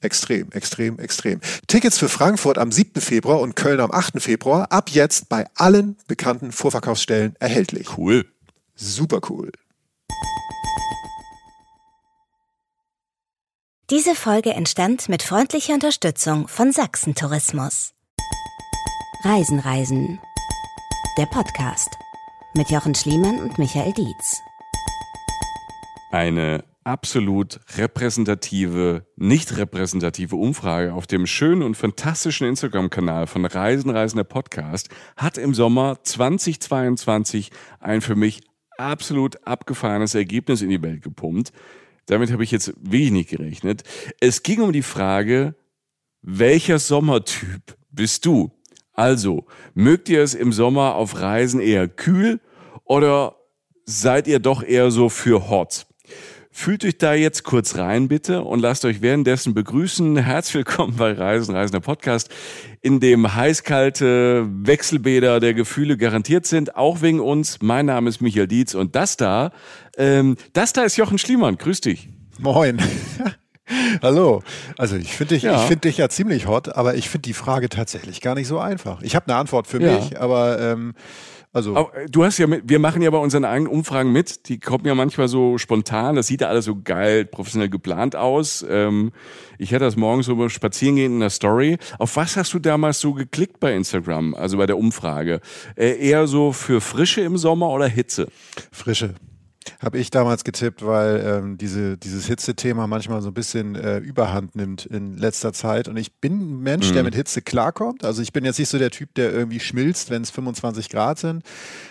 Extrem, extrem, extrem. Tickets für Frankfurt am 7. Februar und Köln am 8. Februar ab jetzt bei allen bekannten Vorverkaufsstellen erhältlich. Cool. Super cool. Diese Folge entstand mit freundlicher Unterstützung von Sachsen Tourismus. Reisen, Reisen. Der Podcast mit Jochen Schliemann und Michael Dietz. Eine absolut repräsentative, nicht repräsentative Umfrage auf dem schönen und fantastischen Instagram-Kanal von Reisen, Reisender Podcast hat im Sommer 2022 ein für mich absolut abgefahrenes Ergebnis in die Welt gepumpt. Damit habe ich jetzt wenig gerechnet. Es ging um die Frage, welcher Sommertyp bist du? Also, mögt ihr es im Sommer auf Reisen eher kühl oder seid ihr doch eher so für hot? Fühlt euch da jetzt kurz rein, bitte, und lasst euch währenddessen begrüßen. Herzlich willkommen bei Reisen, Reisender Podcast, in dem heißkalte Wechselbäder der Gefühle garantiert sind, auch wegen uns. Mein Name ist Michael Dietz und das da, ähm, das da ist Jochen Schliemann. Grüß dich. Moin. Hallo. Also ich finde dich, ja. ich finde dich ja ziemlich hot, aber ich finde die Frage tatsächlich gar nicht so einfach. Ich habe eine Antwort für ja. mich, aber ähm, also Aber äh, du hast ja, mit, wir machen ja bei unseren eigenen Umfragen mit. Die kommen ja manchmal so spontan. Das sieht ja alles so geil, professionell geplant aus. Ähm, ich hatte das morgens so spazieren gehen in der Story. Auf was hast du damals so geklickt bei Instagram? Also bei der Umfrage? Äh, eher so für Frische im Sommer oder Hitze? Frische. Habe ich damals getippt, weil ähm, diese, dieses Hitze-Thema manchmal so ein bisschen äh, Überhand nimmt in letzter Zeit. Und ich bin ein Mensch, mhm. der mit Hitze klarkommt. Also ich bin jetzt nicht so der Typ, der irgendwie schmilzt, wenn es 25 Grad sind.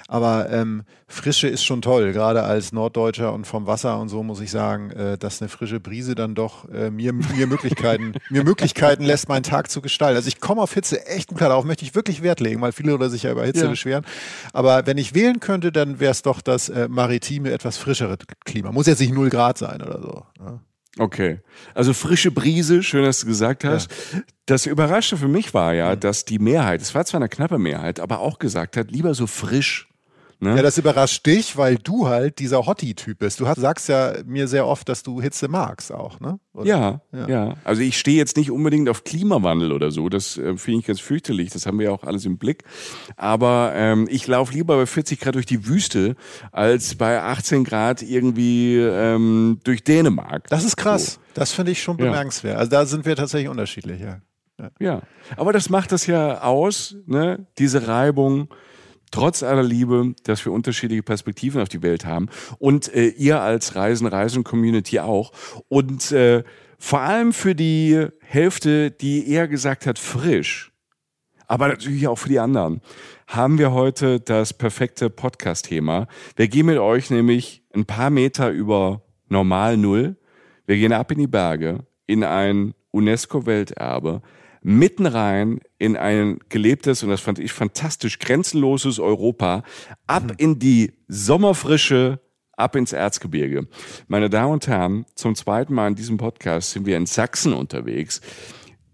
Aber ähm, Frische ist schon toll, gerade als Norddeutscher und vom Wasser und so muss ich sagen, äh, dass eine frische Brise dann doch äh, mir, mir Möglichkeiten, mir Möglichkeiten lässt, meinen Tag zu gestalten. Also ich komme auf Hitze echt gut darauf, möchte ich wirklich Wert legen, weil viele oder sich ja über Hitze ja. beschweren. Aber wenn ich wählen könnte, dann wäre es doch das äh, maritime, etwas frischere Klima. Muss jetzt nicht 0 Grad sein oder so. Ne? Okay. Also frische Brise, schön, dass du gesagt hast. Ja. Das Überraschte für mich war ja, dass die Mehrheit, es war zwar eine knappe Mehrheit, aber auch gesagt hat, lieber so frisch Ne? Ja, das überrascht dich, weil du halt dieser Hottie-Typ bist. Du hast, sagst ja mir sehr oft, dass du Hitze magst auch, ne? Ja, ja, ja, Also ich stehe jetzt nicht unbedingt auf Klimawandel oder so. Das äh, finde ich ganz fürchterlich. Das haben wir ja auch alles im Blick. Aber ähm, ich laufe lieber bei 40 Grad durch die Wüste als bei 18 Grad irgendwie ähm, durch Dänemark. Das ist krass. So. Das finde ich schon bemerkenswert. Ja. Also da sind wir tatsächlich unterschiedlich, ja. ja. Ja, aber das macht das ja aus, ne? Diese Reibung trotz aller Liebe, dass wir unterschiedliche Perspektiven auf die Welt haben und äh, ihr als Reisen, Reisen Community auch und äh, vor allem für die Hälfte, die eher gesagt hat frisch, aber natürlich auch für die anderen, haben wir heute das perfekte Podcast-Thema. Wir gehen mit euch nämlich ein paar Meter über Normal Null. Wir gehen ab in die Berge, in ein UNESCO-Welterbe, mitten rein in ein gelebtes, und das fand ich fantastisch, grenzenloses Europa, ab mhm. in die Sommerfrische, ab ins Erzgebirge. Meine Damen und Herren, zum zweiten Mal in diesem Podcast sind wir in Sachsen unterwegs.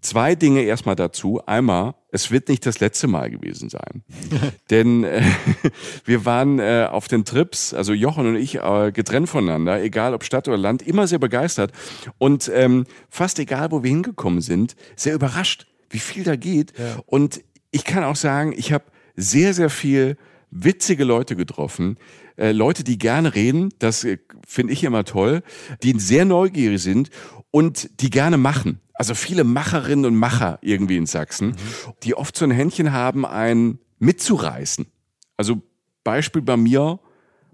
Zwei Dinge erstmal dazu. Einmal, es wird nicht das letzte Mal gewesen sein. Denn äh, wir waren äh, auf den Trips, also Jochen und ich, äh, getrennt voneinander, egal ob Stadt oder Land, immer sehr begeistert. Und ähm, fast egal, wo wir hingekommen sind, sehr überrascht, wie viel da geht. Ja. Und ich kann auch sagen, ich habe sehr, sehr viel witzige Leute getroffen, äh, Leute, die gerne reden, das äh, finde ich immer toll, die sehr neugierig sind und die gerne machen. Also viele Macherinnen und Macher irgendwie in Sachsen, mhm. die oft so ein Händchen haben, einen mitzureißen. Also Beispiel bei mir,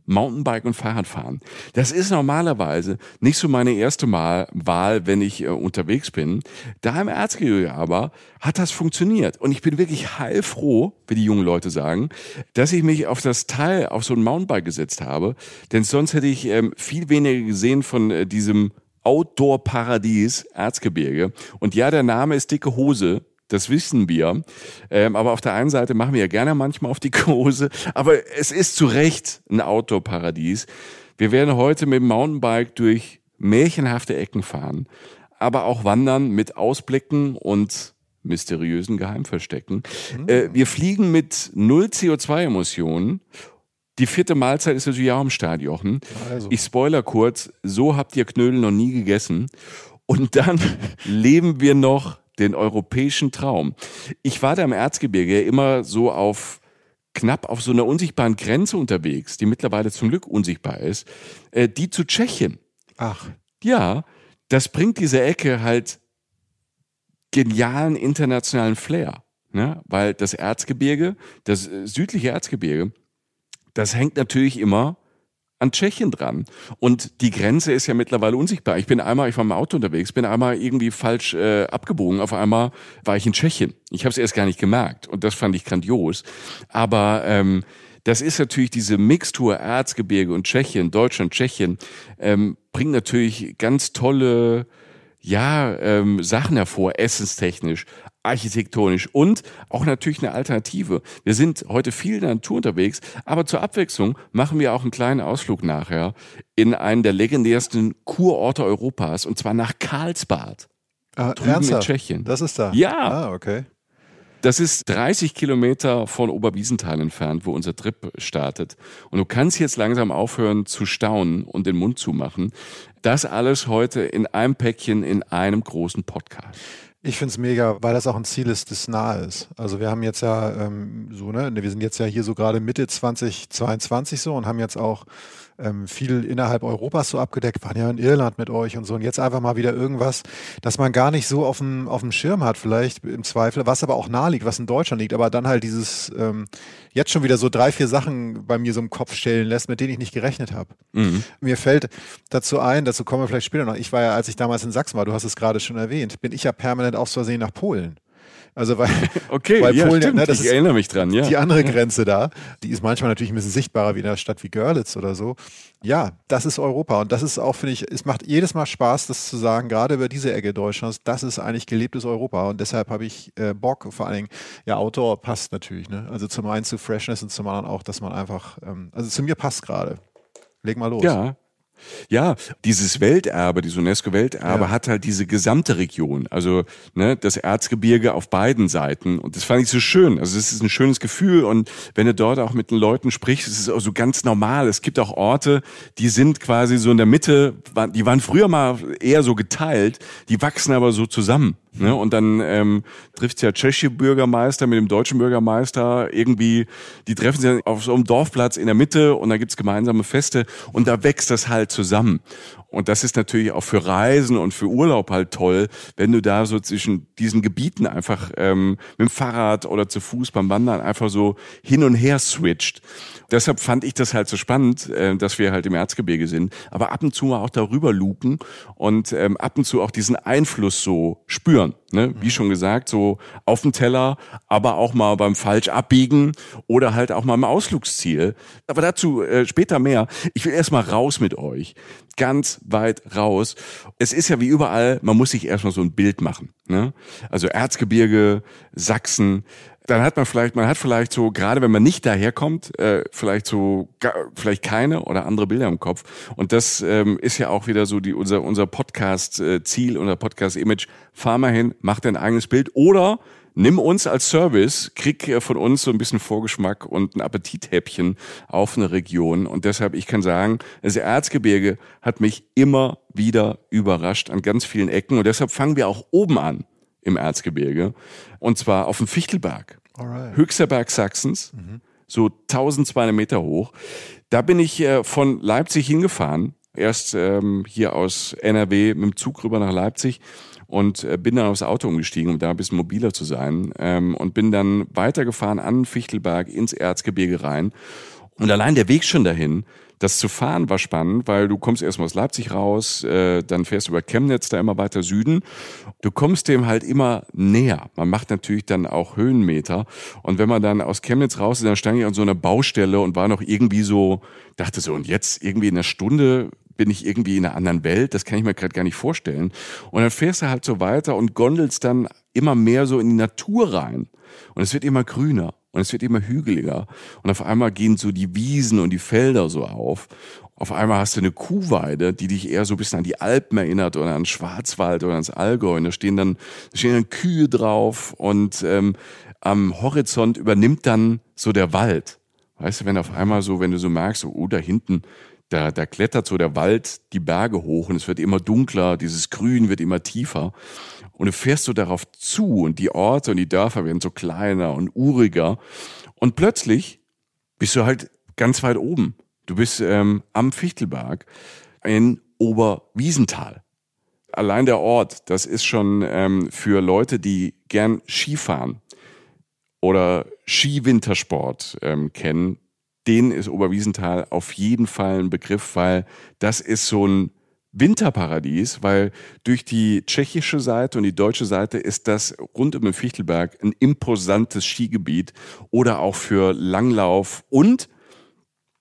Mountainbike und Fahrradfahren. Das ist normalerweise nicht so meine erste Mal Wahl, wenn ich äh, unterwegs bin. Da im Erzgebirge aber hat das funktioniert. Und ich bin wirklich heilfroh, wie die jungen Leute sagen, dass ich mich auf das Teil, auf so ein Mountainbike gesetzt habe. Denn sonst hätte ich ähm, viel weniger gesehen von äh, diesem Outdoor-Paradies Erzgebirge. Und ja, der Name ist dicke Hose. Das wissen wir. Ähm, aber auf der einen Seite machen wir ja gerne manchmal auf die Hose. Aber es ist zu Recht ein Outdoor-Paradies. Wir werden heute mit dem Mountainbike durch märchenhafte Ecken fahren. Aber auch wandern mit Ausblicken und mysteriösen Geheimverstecken. Mhm. Äh, wir fliegen mit null CO2-Emissionen die vierte Mahlzeit ist natürlich auch im Stadion. Also. Ich spoiler kurz, so habt ihr Knödel noch nie gegessen. Und dann leben wir noch den europäischen Traum. Ich war da im Erzgebirge immer so auf knapp auf so einer unsichtbaren Grenze unterwegs, die mittlerweile zum Glück unsichtbar ist, äh, die zu Tschechien. Ach. Ja, das bringt diese Ecke halt genialen internationalen Flair. Ne? Weil das Erzgebirge, das äh, südliche Erzgebirge, das hängt natürlich immer an Tschechien dran. Und die Grenze ist ja mittlerweile unsichtbar. Ich bin einmal, ich war im Auto unterwegs, bin einmal irgendwie falsch äh, abgebogen. Auf einmal war ich in Tschechien. Ich habe es erst gar nicht gemerkt. Und das fand ich grandios. Aber ähm, das ist natürlich diese Mixtur Erzgebirge und Tschechien, Deutschland, Tschechien, ähm, bringt natürlich ganz tolle ja, ähm, Sachen hervor, essenstechnisch, architektonisch und auch natürlich eine Alternative. Wir sind heute viel in der Natur unterwegs, aber zur Abwechslung machen wir auch einen kleinen Ausflug nachher in einen der legendärsten Kurorte Europas und zwar nach Karlsbad. Ah, ernsthaft? in Tschechien. Das ist da. Ja. Ah, okay. Das ist 30 Kilometer von Oberwiesenthal entfernt, wo unser Trip startet. Und du kannst jetzt langsam aufhören zu staunen und den Mund zu machen. Das alles heute in einem Päckchen in einem großen Podcast. Ich finde es mega, weil das auch ein Ziel ist, das nahe ist. Also wir haben jetzt ja ähm, so, ne, wir sind jetzt ja hier so gerade Mitte 2022 so und haben jetzt auch ähm, viel innerhalb Europas so abgedeckt, waren ja in Irland mit euch und so. Und jetzt einfach mal wieder irgendwas, das man gar nicht so auf dem, auf dem Schirm hat, vielleicht im Zweifel, was aber auch nahe liegt, was in Deutschland liegt, aber dann halt dieses ähm, jetzt schon wieder so drei, vier Sachen bei mir so im Kopf stellen lässt, mit denen ich nicht gerechnet habe. Mhm. Mir fällt dazu ein, dazu kommen wir vielleicht später noch. Ich war ja, als ich damals in Sachsen war, du hast es gerade schon erwähnt, bin ich ja permanent aus Versehen nach Polen. Also weil, okay, weil ja, Polen, stimmt, ne, das ich ist erinnere mich dran, ja. Die andere Grenze da, die ist manchmal natürlich ein bisschen sichtbarer wie in einer Stadt wie Görlitz oder so. Ja, das ist Europa und das ist auch, finde ich, es macht jedes Mal Spaß, das zu sagen, gerade über diese Ecke Deutschlands, das ist eigentlich gelebtes Europa und deshalb habe ich äh, Bock, vor allen Dingen, ja, Outdoor passt natürlich, ne? Also zum einen zu Freshness und zum anderen auch, dass man einfach, ähm, also zu mir passt gerade. Leg mal los. Ja, ja, dieses Welterbe, dieses UNESCO-Welterbe ja. hat halt diese gesamte Region, also ne, das Erzgebirge auf beiden Seiten. Und das fand ich so schön. Also es ist ein schönes Gefühl. Und wenn du dort auch mit den Leuten sprichst, ist es auch so ganz normal. Es gibt auch Orte, die sind quasi so in der Mitte, die waren früher mal eher so geteilt, die wachsen aber so zusammen. Ne? Und dann ähm, trifft ja tschechische Bürgermeister mit dem deutschen Bürgermeister irgendwie, die treffen sich auf so einem Dorfplatz in der Mitte und da gibt's gemeinsame Feste und da wächst das halt zusammen. Und das ist natürlich auch für Reisen und für Urlaub halt toll, wenn du da so zwischen diesen Gebieten einfach ähm, mit dem Fahrrad oder zu Fuß beim Wandern einfach so hin und her switcht. Deshalb fand ich das halt so spannend, äh, dass wir halt im Erzgebirge sind, aber ab und zu mal auch darüber luken und ähm, ab und zu auch diesen Einfluss so spüren. Ne? Wie schon gesagt, so auf dem Teller, aber auch mal beim falsch abbiegen oder halt auch mal im Ausflugsziel. Aber dazu äh, später mehr. Ich will erstmal raus mit euch. Ganz weit raus. Es ist ja wie überall, man muss sich erstmal so ein Bild machen. Ne? Also Erzgebirge, Sachsen, dann hat man vielleicht, man hat vielleicht so, gerade wenn man nicht daherkommt, äh, vielleicht so, vielleicht keine oder andere Bilder im Kopf. Und das ähm, ist ja auch wieder so die, unser, unser Podcast-Ziel, unser Podcast-Image. Fahr mal hin, mach dein eigenes Bild oder nimm uns als Service, krieg äh, von uns so ein bisschen Vorgeschmack und ein Appetithäppchen auf eine Region. Und deshalb, ich kann sagen, das Erzgebirge hat mich immer wieder überrascht an ganz vielen Ecken. Und deshalb fangen wir auch oben an im Erzgebirge. Und zwar auf dem Fichtelberg. Alright. Höchster Berg Sachsens. Mhm. so 1200 Meter hoch. Da bin ich äh, von Leipzig hingefahren, erst ähm, hier aus NRW mit dem Zug rüber nach Leipzig und äh, bin dann aufs Auto umgestiegen, um da ein bisschen mobiler zu sein ähm, und bin dann weitergefahren an Fichtelberg ins Erzgebirge rein. Und allein der Weg schon dahin, das zu fahren war spannend, weil du kommst erstmal aus Leipzig raus, äh, dann fährst du über Chemnitz da immer weiter Süden. Du kommst dem halt immer näher. Man macht natürlich dann auch Höhenmeter. Und wenn man dann aus Chemnitz raus ist, dann stand ich an so einer Baustelle und war noch irgendwie so, dachte so, und jetzt irgendwie in einer Stunde bin ich irgendwie in einer anderen Welt, das kann ich mir gerade gar nicht vorstellen. Und dann fährst du halt so weiter und gondelst dann immer mehr so in die Natur rein. Und es wird immer grüner und es wird immer hügeliger. Und auf einmal gehen so die Wiesen und die Felder so auf. Auf einmal hast du eine Kuhweide, die dich eher so ein bisschen an die Alpen erinnert oder an Schwarzwald oder ans Allgäu. Und da stehen dann, da stehen dann Kühe drauf und ähm, am Horizont übernimmt dann so der Wald. Weißt du, wenn auf einmal so, wenn du so merkst, oh, da hinten, da, da klettert so der Wald die Berge hoch und es wird immer dunkler, dieses Grün wird immer tiefer. Und du fährst so darauf zu und die Orte und die Dörfer werden so kleiner und uriger. Und plötzlich bist du halt ganz weit oben. Du bist ähm, am Fichtelberg in Oberwiesenthal. Allein der Ort, das ist schon ähm, für Leute, die gern Skifahren oder Skiwintersport ähm, kennen, denen ist Oberwiesenthal auf jeden Fall ein Begriff, weil das ist so ein Winterparadies, weil durch die tschechische Seite und die deutsche Seite ist das rund um den Fichtelberg ein imposantes Skigebiet oder auch für Langlauf und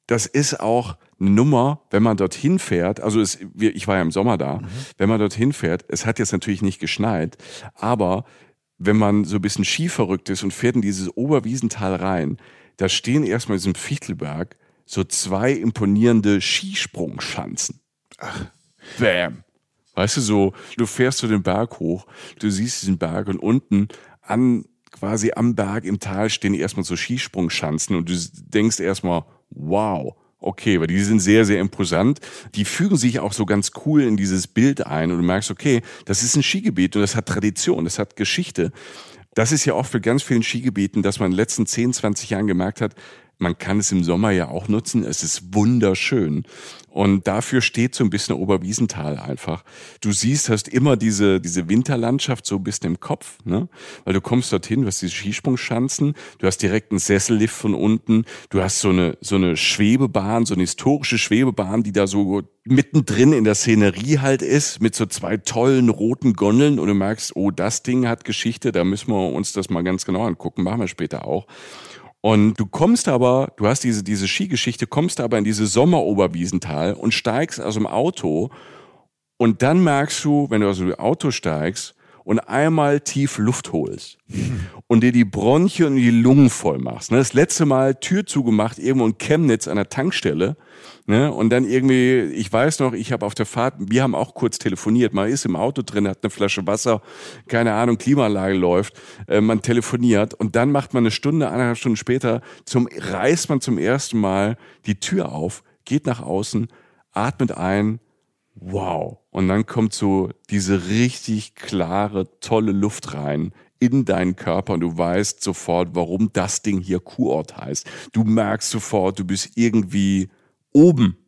das ist auch eine Nummer, wenn man dorthin fährt, also es, ich war ja im Sommer da, mhm. wenn man dorthin fährt, es hat jetzt natürlich nicht geschneit, aber wenn man so ein bisschen skiverrückt ist und fährt in dieses Oberwiesental rein, da stehen erstmal in diesem Fichtelberg so zwei imponierende Skisprungschanzen. Ach. Bam. Weißt du, so, du fährst so den Berg hoch, du siehst diesen Berg und unten an, quasi am Berg im Tal stehen erstmal so Skisprungschanzen und du denkst erstmal, wow, okay, weil die sind sehr, sehr imposant. Die fügen sich auch so ganz cool in dieses Bild ein und du merkst, okay, das ist ein Skigebiet und das hat Tradition, das hat Geschichte. Das ist ja oft für ganz vielen Skigebieten, dass man in den letzten 10, 20 Jahren gemerkt hat, man kann es im Sommer ja auch nutzen. Es ist wunderschön. Und dafür steht so ein bisschen Oberwiesenthal einfach. Du siehst, hast immer diese, diese Winterlandschaft so ein bisschen im Kopf, ne? Weil du kommst dorthin, du hast diese Skisprungschanzen, du hast direkt einen Sessellift von unten, du hast so eine, so eine Schwebebahn, so eine historische Schwebebahn, die da so mittendrin in der Szenerie halt ist, mit so zwei tollen roten Gondeln und du merkst, oh, das Ding hat Geschichte, da müssen wir uns das mal ganz genau angucken, machen wir später auch. Und du kommst aber, du hast diese, diese Skigeschichte, kommst aber in diese Sommeroberwiesental und steigst aus dem Auto. Und dann merkst du, wenn du aus dem Auto steigst und einmal tief Luft holst und dir die Bronchien und die Lungen voll machst. Ne? Das letzte Mal Tür zugemacht, irgendwo in Chemnitz an der Tankstelle Ne? Und dann irgendwie, ich weiß noch, ich habe auf der Fahrt, wir haben auch kurz telefoniert, man ist im Auto drin, hat eine Flasche Wasser, keine Ahnung, Klimaanlage läuft, äh, man telefoniert und dann macht man eine Stunde, eineinhalb Stunden später, zum, reißt man zum ersten Mal die Tür auf, geht nach außen, atmet ein, wow. Und dann kommt so diese richtig klare, tolle Luft rein in deinen Körper und du weißt sofort, warum das Ding hier Kurort heißt. Du merkst sofort, du bist irgendwie oben.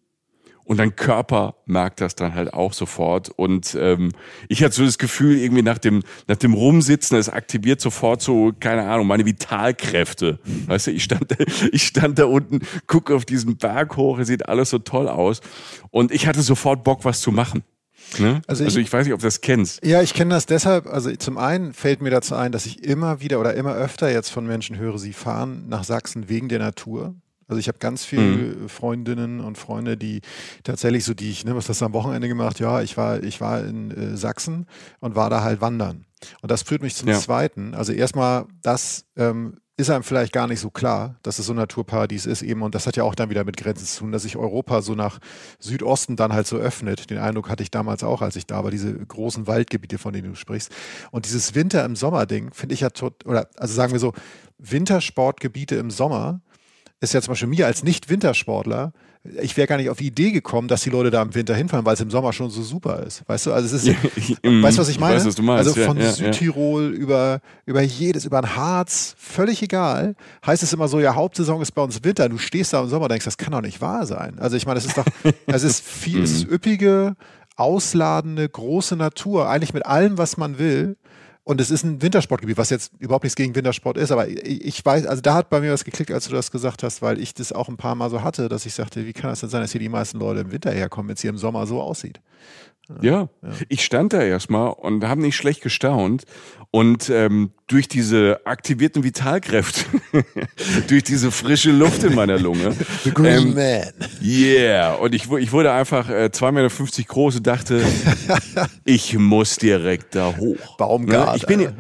Und dein Körper merkt das dann halt auch sofort. Und ähm, ich hatte so das Gefühl, irgendwie nach dem, nach dem Rumsitzen, es aktiviert sofort so, keine Ahnung, meine Vitalkräfte. Weißt du, ich stand, ich stand da unten, gucke auf diesen Berg hoch, es sieht alles so toll aus. Und ich hatte sofort Bock, was zu machen. Ne? Also, ich, also, ich, weiß nicht, ob du das kennst. Ja, ich kenne das deshalb. Also zum einen fällt mir dazu ein, dass ich immer wieder oder immer öfter jetzt von Menschen höre, sie fahren nach Sachsen wegen der Natur. Also ich habe ganz viele mhm. Freundinnen und Freunde, die tatsächlich so, die ich, ne, was hast du am Wochenende gemacht? Ja, ich war, ich war in äh, Sachsen und war da halt wandern. Und das führt mich zum ja. zweiten. Also erstmal, das ähm, ist einem vielleicht gar nicht so klar, dass es so ein Naturparadies ist eben. Und das hat ja auch dann wieder mit Grenzen zu tun, dass sich Europa so nach Südosten dann halt so öffnet. Den Eindruck hatte ich damals auch, als ich da war, diese großen Waldgebiete, von denen du sprichst. Und dieses Winter im Sommer Ding finde ich ja tot, oder also sagen wir so, Wintersportgebiete im Sommer ist ja zum Beispiel mir als Nicht-Wintersportler, ich wäre gar nicht auf die Idee gekommen, dass die Leute da im Winter hinfahren, weil es im Sommer schon so super ist. Weißt du, also es ist, Ja, ich- weißt du, was ich ich meine? weiß, was du meinst. Also von ja, ja. Südtirol über, über jedes, über ein Harz, völlig egal. Heißt es immer so, ja, Hauptsaison ist bei uns Winter. Du stehst da im Sommer und denkst, das kann doch nicht wahr sein. Also ich meine, es ist doch, es ist viel, es ist Mhm. üppige, ausladende, große Natur, eigentlich mit allem, was man will. Und es ist ein Wintersportgebiet, was jetzt überhaupt nichts gegen Wintersport ist, aber ich, weiß, also da hat bei mir was geklickt, als du das gesagt hast, weil ich das auch ein paar Mal so hatte, dass ich sagte, wie kann das denn sein, dass hier die meisten Leute im Winter herkommen, wenn es hier im Sommer so aussieht? Ja, ich stand da erstmal und habe nicht schlecht gestaunt. Und ähm, durch diese aktivierten Vitalkräfte, durch diese frische Luft in meiner Lunge, The Green ähm, Man. yeah, und ich, ich wurde einfach äh, 2,50 Meter groß und dachte, ich muss direkt da hoch. Baumgart, Ne? Ich, bin ja,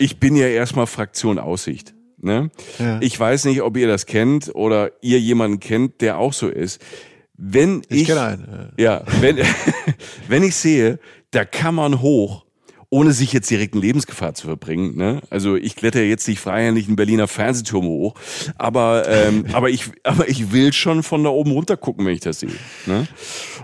ich bin ja erstmal Fraktion Aussicht. Ne? Ja. Ich weiß nicht, ob ihr das kennt oder ihr jemanden kennt, der auch so ist. Wenn ich, Ich einen. ja, wenn, wenn ich sehe, da kann man hoch, ohne sich jetzt direkt in Lebensgefahr zu verbringen. Ne? Also ich kletter jetzt nicht freihändig einen Berliner Fernsehturm hoch, aber, ähm, aber, ich, aber ich will schon von da oben runter gucken, wenn ich das sehe. Ne?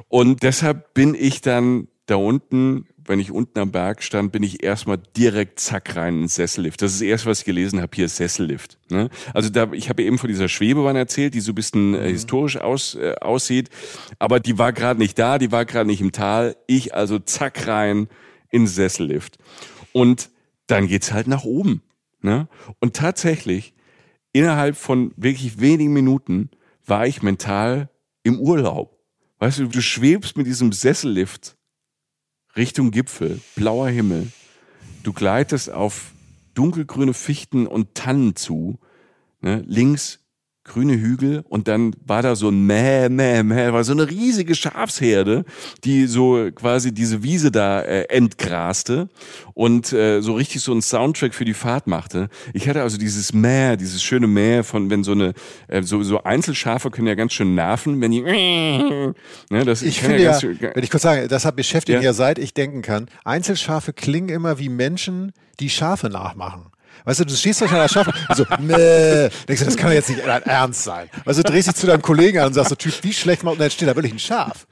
Und deshalb bin ich dann da unten, wenn ich unten am Berg stand, bin ich erstmal direkt zack rein ins Sessellift. Das ist das erste, was ich gelesen habe, hier Sessellift. Ne? Also da, ich habe eben von dieser Schwebebahn erzählt, die so ein bisschen äh, historisch aus, äh, aussieht, aber die war gerade nicht da, die war gerade nicht im Tal. Ich also zack rein ins Sessellift. Und dann geht's halt nach oben. Ne? Und tatsächlich, innerhalb von wirklich wenigen Minuten war ich mental im Urlaub. Weißt du, du schwebst mit diesem Sessellift Richtung Gipfel, blauer Himmel. Du gleitest auf dunkelgrüne Fichten und Tannen zu. Ne? Links grüne Hügel und dann war da so ein Mäh, Mäh, Mäh, war so eine riesige Schafsherde, die so quasi diese Wiese da äh, entgraste und äh, so richtig so einen Soundtrack für die Fahrt machte. Ich hatte also dieses Mäh, dieses schöne Mäh von, wenn so eine, äh, so, so Einzelschafe können ja ganz schön nerven, wenn die, ne, das Ich finde ja, ganz schön- wenn ich kurz sagen, das hat beschäftigt Ja. ja seit ich denken kann. Einzelschafe klingen immer wie Menschen, die Schafe nachmachen. Weißt du, du stehst durch einer Schafe und so, meh, denkst du, das kann jetzt nicht dein Ernst sein. Weißt du, drehst dich zu deinem Kollegen an und sagst so, Typ, wie schlecht macht, und dann steht da wirklich ein Schaf.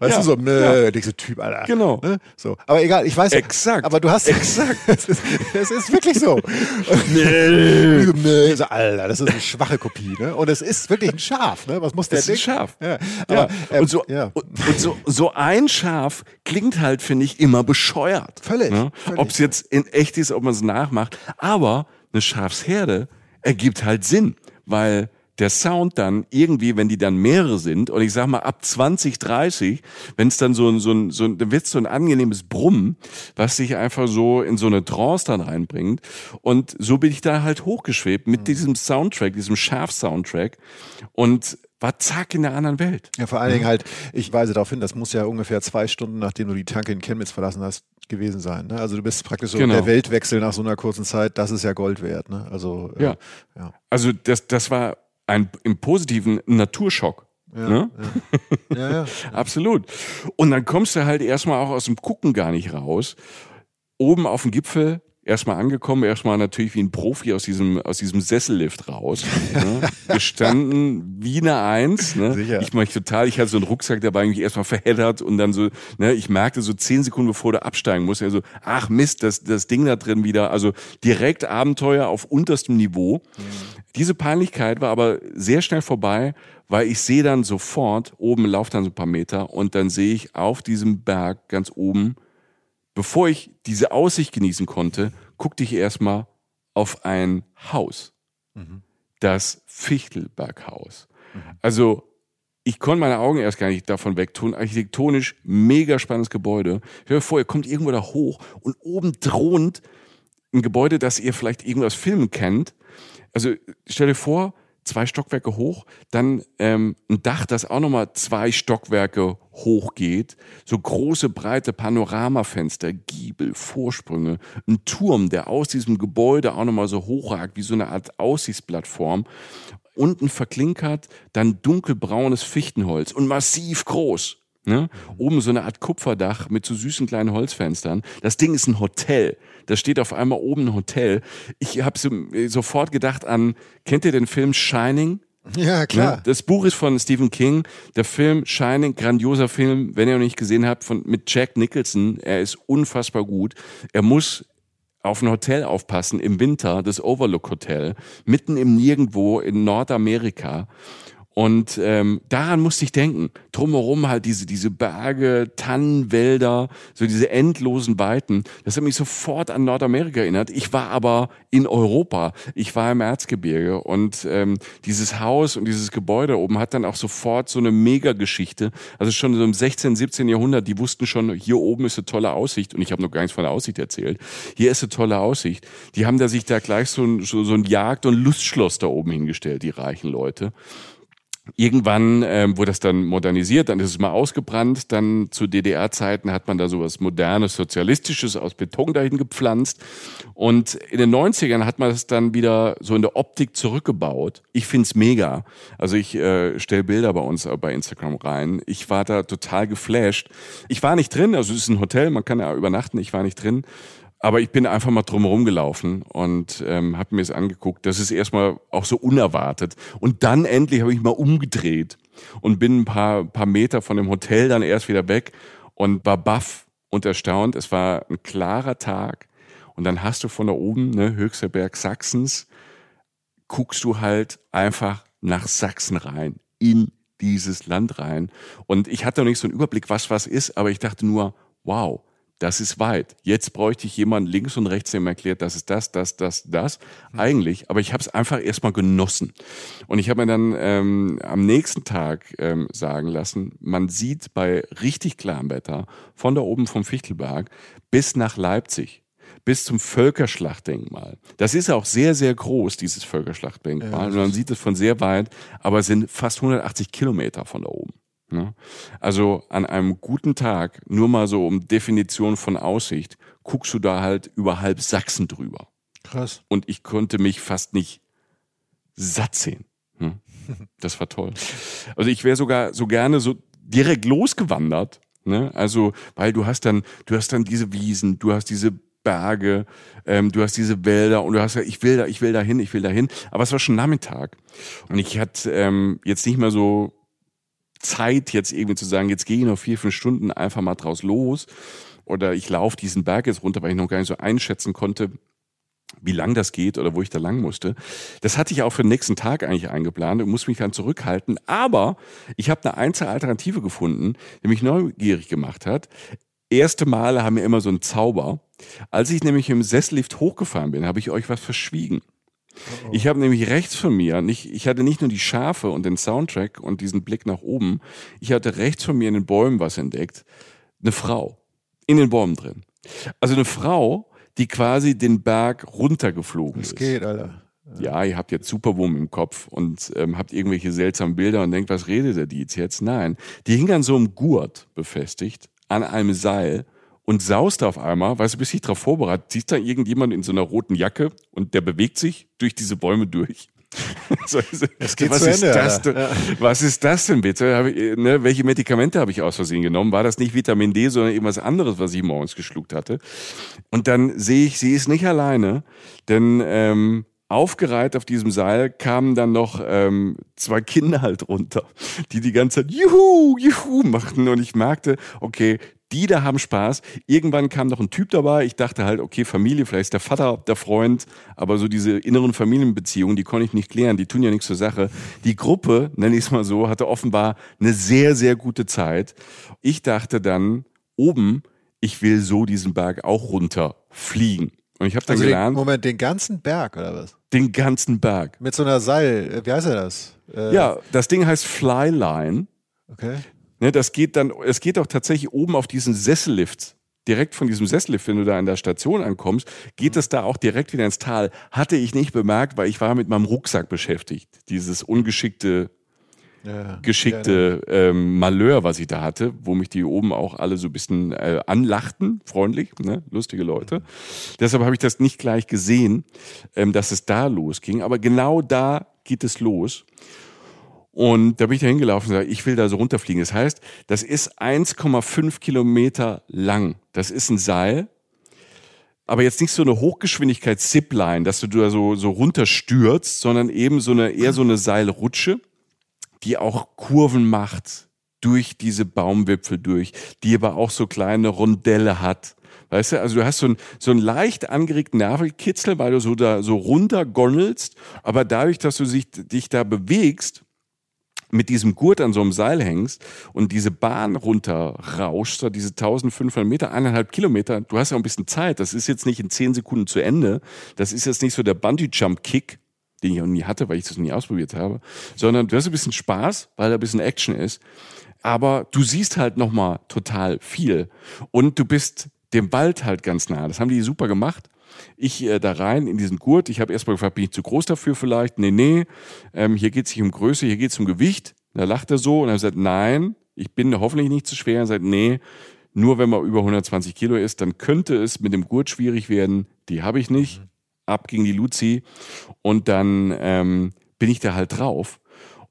Weißt Ja, du, so, meh, denkst du, Typ, Alter. Genau. Ne? So. Aber egal, ich weiß. Exakt. Aber du hast. Exakt. Es ist, es ist wirklich so. nee. nee. So, Alter, das ist eine schwache Kopie, ne? Und es ist wirklich ein Schaf, ne? Was muss der Das ist denken? Schaf. Ja. Ja. Aber, ähm, und so, ja. und, und so, so ein Schaf klingt halt, finde ich, immer bescheuert. Völlig, Ne? völlig. Ob es jetzt in echt ist, ob man es nachmacht. Aber eine Schafsherde ergibt halt Sinn, weil der Sound dann irgendwie, wenn die dann mehrere sind, und ich sag mal ab 20, 30, wenn es dann so ein, so ein, so ein, dann wird so ein angenehmes Brummen, was dich einfach so in so eine Trance dann reinbringt. Und so bin ich da halt hochgeschwebt Mhm. mit diesem Soundtrack, diesem Schaf-Soundtrack und war zack in der anderen Welt. Ja, vor allen Dingen halt, ich weise darauf hin, das muss ja ungefähr zwei Stunden, nachdem du die Tanke in Chemnitz verlassen hast, gewesen sein. Ne? Also du bist praktisch so Genau. der Weltwechsel nach so einer kurzen Zeit, das ist ja Gold wert. Ne? Also äh, Ja. ja. Also das, das war ein im positiven Naturschock. ne? Ja, ja. Absolut. Und dann kommst du halt erstmal auch aus dem Gucken gar nicht raus. Oben auf dem Gipfel erstmal angekommen, erstmal natürlich wie ein Profi aus diesem, aus diesem Sessellift raus. Ne? Gestanden wie eine Eins. Ne? Sicher. Ich mich total, ich hatte so einen Rucksack dabei, mich erstmal verheddert und dann so, ne, ich merkte so zehn Sekunden bevor du absteigen musst, also, ach Mist, das, das Ding da drin wieder, also direkt Abenteuer auf unterstem Niveau. Diese Peinlichkeit war aber sehr schnell vorbei, weil ich sehe dann sofort, oben lauft dann so ein paar Meter und dann sehe ich auf diesem Berg ganz oben, bevor ich diese Aussicht genießen konnte, guckte ich erstmal auf ein Haus. Das Fichtelberghaus. Also, ich konnte meine Augen erst gar nicht davon wegtun. Architektonisch mega spannendes Gebäude. Hör dir vor, ihr kommt irgendwo da hoch und oben thront ein Gebäude, das ihr vielleicht irgendwo aus Filmen kennt. Also stell dir vor, zwei Stockwerke hoch, dann ähm, ein Dach, das auch nochmal zwei Stockwerke hoch geht, so große, breite Panoramafenster, Giebel, Vorsprünge, ein Turm, der aus diesem Gebäude auch nochmal so hochragt, wie so eine Art Aussichtsplattform. Unten verklinkert, dann dunkelbraunes Fichtenholz und massiv groß. Ne? Oben so eine Art Kupferdach mit so süßen kleinen Holzfenstern. Das Ding ist ein Hotel. Da steht auf einmal oben ein Hotel. Ich habe so, sofort gedacht an, kennt ihr den Film Shining Ja, klar. Ne? Das Buch ist von Stephen King. Der Film Shining, grandioser Film, wenn ihr noch nicht gesehen habt, von, mit Jack Nicholson. Er ist unfassbar gut. Er muss auf ein Hotel aufpassen im Winter, das Overlook Hotel, mitten im Nirgendwo in Nordamerika. Und ähm, daran musste ich denken. Drumherum halt diese, diese Berge, Tannenwälder, so diese endlosen Weiten. Das hat mich sofort an Nordamerika erinnert. Ich war aber in Europa. Ich war im Erzgebirge. Und ähm, dieses Haus und dieses Gebäude oben hat dann auch sofort so eine Megageschichte. Also schon so im 16., 17. Jahrhundert, die wussten schon, hier oben ist eine tolle Aussicht. Und ich habe noch gar nichts von der Aussicht erzählt. Hier ist eine tolle Aussicht. Die haben da sich da gleich so ein, so, so ein Jagd- und Lustschloss da oben hingestellt, die reichen Leute. Irgendwann ähm, wurde das dann modernisiert, dann ist es mal ausgebrannt, dann zu DDR-Zeiten hat man da sowas modernes, sozialistisches aus Beton dahin gepflanzt und in den 90ern hat man es dann wieder so in der Optik zurückgebaut. Ich find's mega. Also ich äh, stelle Bilder bei uns bei Instagram rein. Ich war da total geflasht. Ich war nicht drin, also es ist ein Hotel, man kann ja übernachten, ich war nicht drin. Aber ich bin einfach mal drumherum gelaufen und ähm, habe mir es angeguckt. Das ist erstmal auch so unerwartet. Und dann endlich habe ich mal umgedreht und bin ein paar, paar Meter von dem Hotel dann erst wieder weg und war baff und erstaunt. Es war ein klarer Tag. Und dann hast du von da oben, ne, höchster Berg Sachsens, guckst du halt einfach nach Sachsen rein, in dieses Land rein. Und ich hatte noch nicht so einen Überblick, was was ist, aber ich dachte nur, wow, das ist weit. Jetzt bräuchte ich jemanden links und rechts, der mir erklärt, das ist das, das, das, das. Mhm. Eigentlich, aber ich habe es einfach erstmal genossen. Und ich habe mir dann ähm, am nächsten Tag ähm, sagen lassen, man sieht bei richtig klarem Wetter von da oben vom Fichtelberg bis nach Leipzig bis zum Völkerschlachtdenkmal. Das ist auch sehr, sehr groß, dieses Völkerschlachtdenkmal. Ja, und man sieht es von sehr weit, aber es sind fast 180 Kilometer von da oben. Ne? Also an einem guten Tag, nur mal so um Definition von Aussicht, guckst du da halt über halb Sachsen drüber. Krass. Und ich konnte mich fast nicht satt sehen. Hm? Das war toll. Also ich wäre sogar so gerne so direkt losgewandert. Ne? Also, weil du hast dann, du hast dann diese Wiesen, du hast diese Berge, ähm, du hast diese Wälder und du hast ja, ich will da, ich will da hin, ich will da hin. Aber es war schon Nachmittag. Und ich hatte ähm, jetzt nicht mehr so Zeit, jetzt irgendwie zu sagen, jetzt gehe ich noch vier, fünf Stunden einfach mal draus los oder ich laufe diesen Berg jetzt runter, weil ich noch gar nicht so einschätzen konnte, wie lang das geht oder wo ich da lang musste. Das hatte ich auch für den nächsten Tag eigentlich eingeplant und muss mich dann zurückhalten. Aber ich habe eine einzelne Alternative gefunden, die mich neugierig gemacht hat. Erste Male haben mir immer so einen Zauber. Als ich nämlich im Sesslift hochgefahren bin, habe ich euch was verschwiegen. Oh. Ich habe nämlich rechts von mir, nicht, ich hatte nicht nur die Schafe und den Soundtrack und diesen Blick nach oben, ich hatte rechts von mir in den Bäumen was entdeckt. Eine Frau. In den Bäumen drin. Also eine Frau, die quasi den Berg runtergeflogen das ist. geht, Alter. Ja, ihr habt jetzt Superwurm im Kopf und ähm, habt irgendwelche seltsamen Bilder und denkt, was redet der die jetzt? Nein, die hing an so einem Gurt befestigt, an einem Seil und saust auf einmal, weißt du, bist dich darauf vorbereitet, siehst da irgendjemand in so einer roten Jacke und der bewegt sich durch diese Bäume durch. so, geht was, ist Ende, das denn, ja. was ist das denn bitte? Ich, ne, welche Medikamente habe ich aus Versehen genommen? War das nicht Vitamin D, sondern irgendwas anderes, was ich morgens geschluckt hatte? Und dann sehe ich, sie ist nicht alleine, denn ähm, aufgereiht auf diesem Seil kamen dann noch ähm, zwei Kinder halt runter, die die ganze Zeit Juhu, Juhu machten und ich merkte, okay, die da haben Spaß. Irgendwann kam noch ein Typ dabei. Ich dachte halt, okay, Familie, vielleicht ist der Vater der Freund, aber so diese inneren Familienbeziehungen, die konnte ich nicht klären, die tun ja nichts zur Sache. Die Gruppe, nenne ich es mal so, hatte offenbar eine sehr, sehr gute Zeit. Ich dachte dann, oben, ich will so diesen Berg auch runterfliegen. Und ich habe dann also gelernt. Den, Moment, den ganzen Berg oder was? Den ganzen Berg. Mit so einer Seil, äh, wie heißt er das? Äh ja, das Ding heißt Flyline. Okay. Ne, das geht dann, es geht auch tatsächlich oben auf diesen Sessellift. Direkt von diesem Sessellift, wenn du da an der Station ankommst, geht es da auch direkt wieder ins Tal. Hatte ich nicht bemerkt, weil ich war mit meinem Rucksack beschäftigt. Dieses ungeschickte, ja, geschickte ja, ähm, Malheur, was ich da hatte, wo mich die oben auch alle so ein bisschen äh, anlachten, freundlich, ne? lustige Leute. Deshalb habe ich das nicht gleich gesehen, ähm, dass es da losging. Aber genau da geht es los. Und da bin ich da hingelaufen und gesagt, ich will da so runterfliegen. Das heißt, das ist 1,5 Kilometer lang. Das ist ein Seil. aber jetzt nicht so eine Hochgeschwindigkeits-Zipline, dass du da so, so runterstürzt, sondern eben so eine, eher so eine Seilrutsche, die auch Kurven macht durch diese Baumwipfel durch, die aber auch so kleine Rondelle hat. Weißt du, also du hast so einen, so einen leicht angeregten Nervenkitzel, weil du so da so runtergonnelst, aber dadurch, dass du sich, dich da bewegst, mit diesem Gurt an so einem Seil hängst und diese Bahn runterrauscht, diese 1500 Meter, eineinhalb Kilometer, du hast ja ein bisschen Zeit. Das ist jetzt nicht in zehn Sekunden zu Ende. Das ist jetzt nicht so der Bungee-Jump-Kick, den ich auch nie hatte, weil ich das nie ausprobiert habe, sondern du hast ein bisschen Spaß, weil da ein bisschen Action ist. Aber du siehst halt nochmal total viel. Und du bist dem Wald halt ganz nah. Das haben die super gemacht. Ich äh, da rein in diesen Gurt. Ich habe erstmal gefragt, bin ich zu groß dafür vielleicht? Nee, nee. Ähm, hier geht es nicht um Größe, hier geht es um Gewicht. Da lacht er so und er sagt, nein, ich bin hoffentlich nicht zu schwer. Er sagt, nee, nur wenn man über 120 Kilo ist, dann könnte es mit dem Gurt schwierig werden. Die habe ich nicht. Ab ging die Luzi. Und dann ähm, bin ich da halt drauf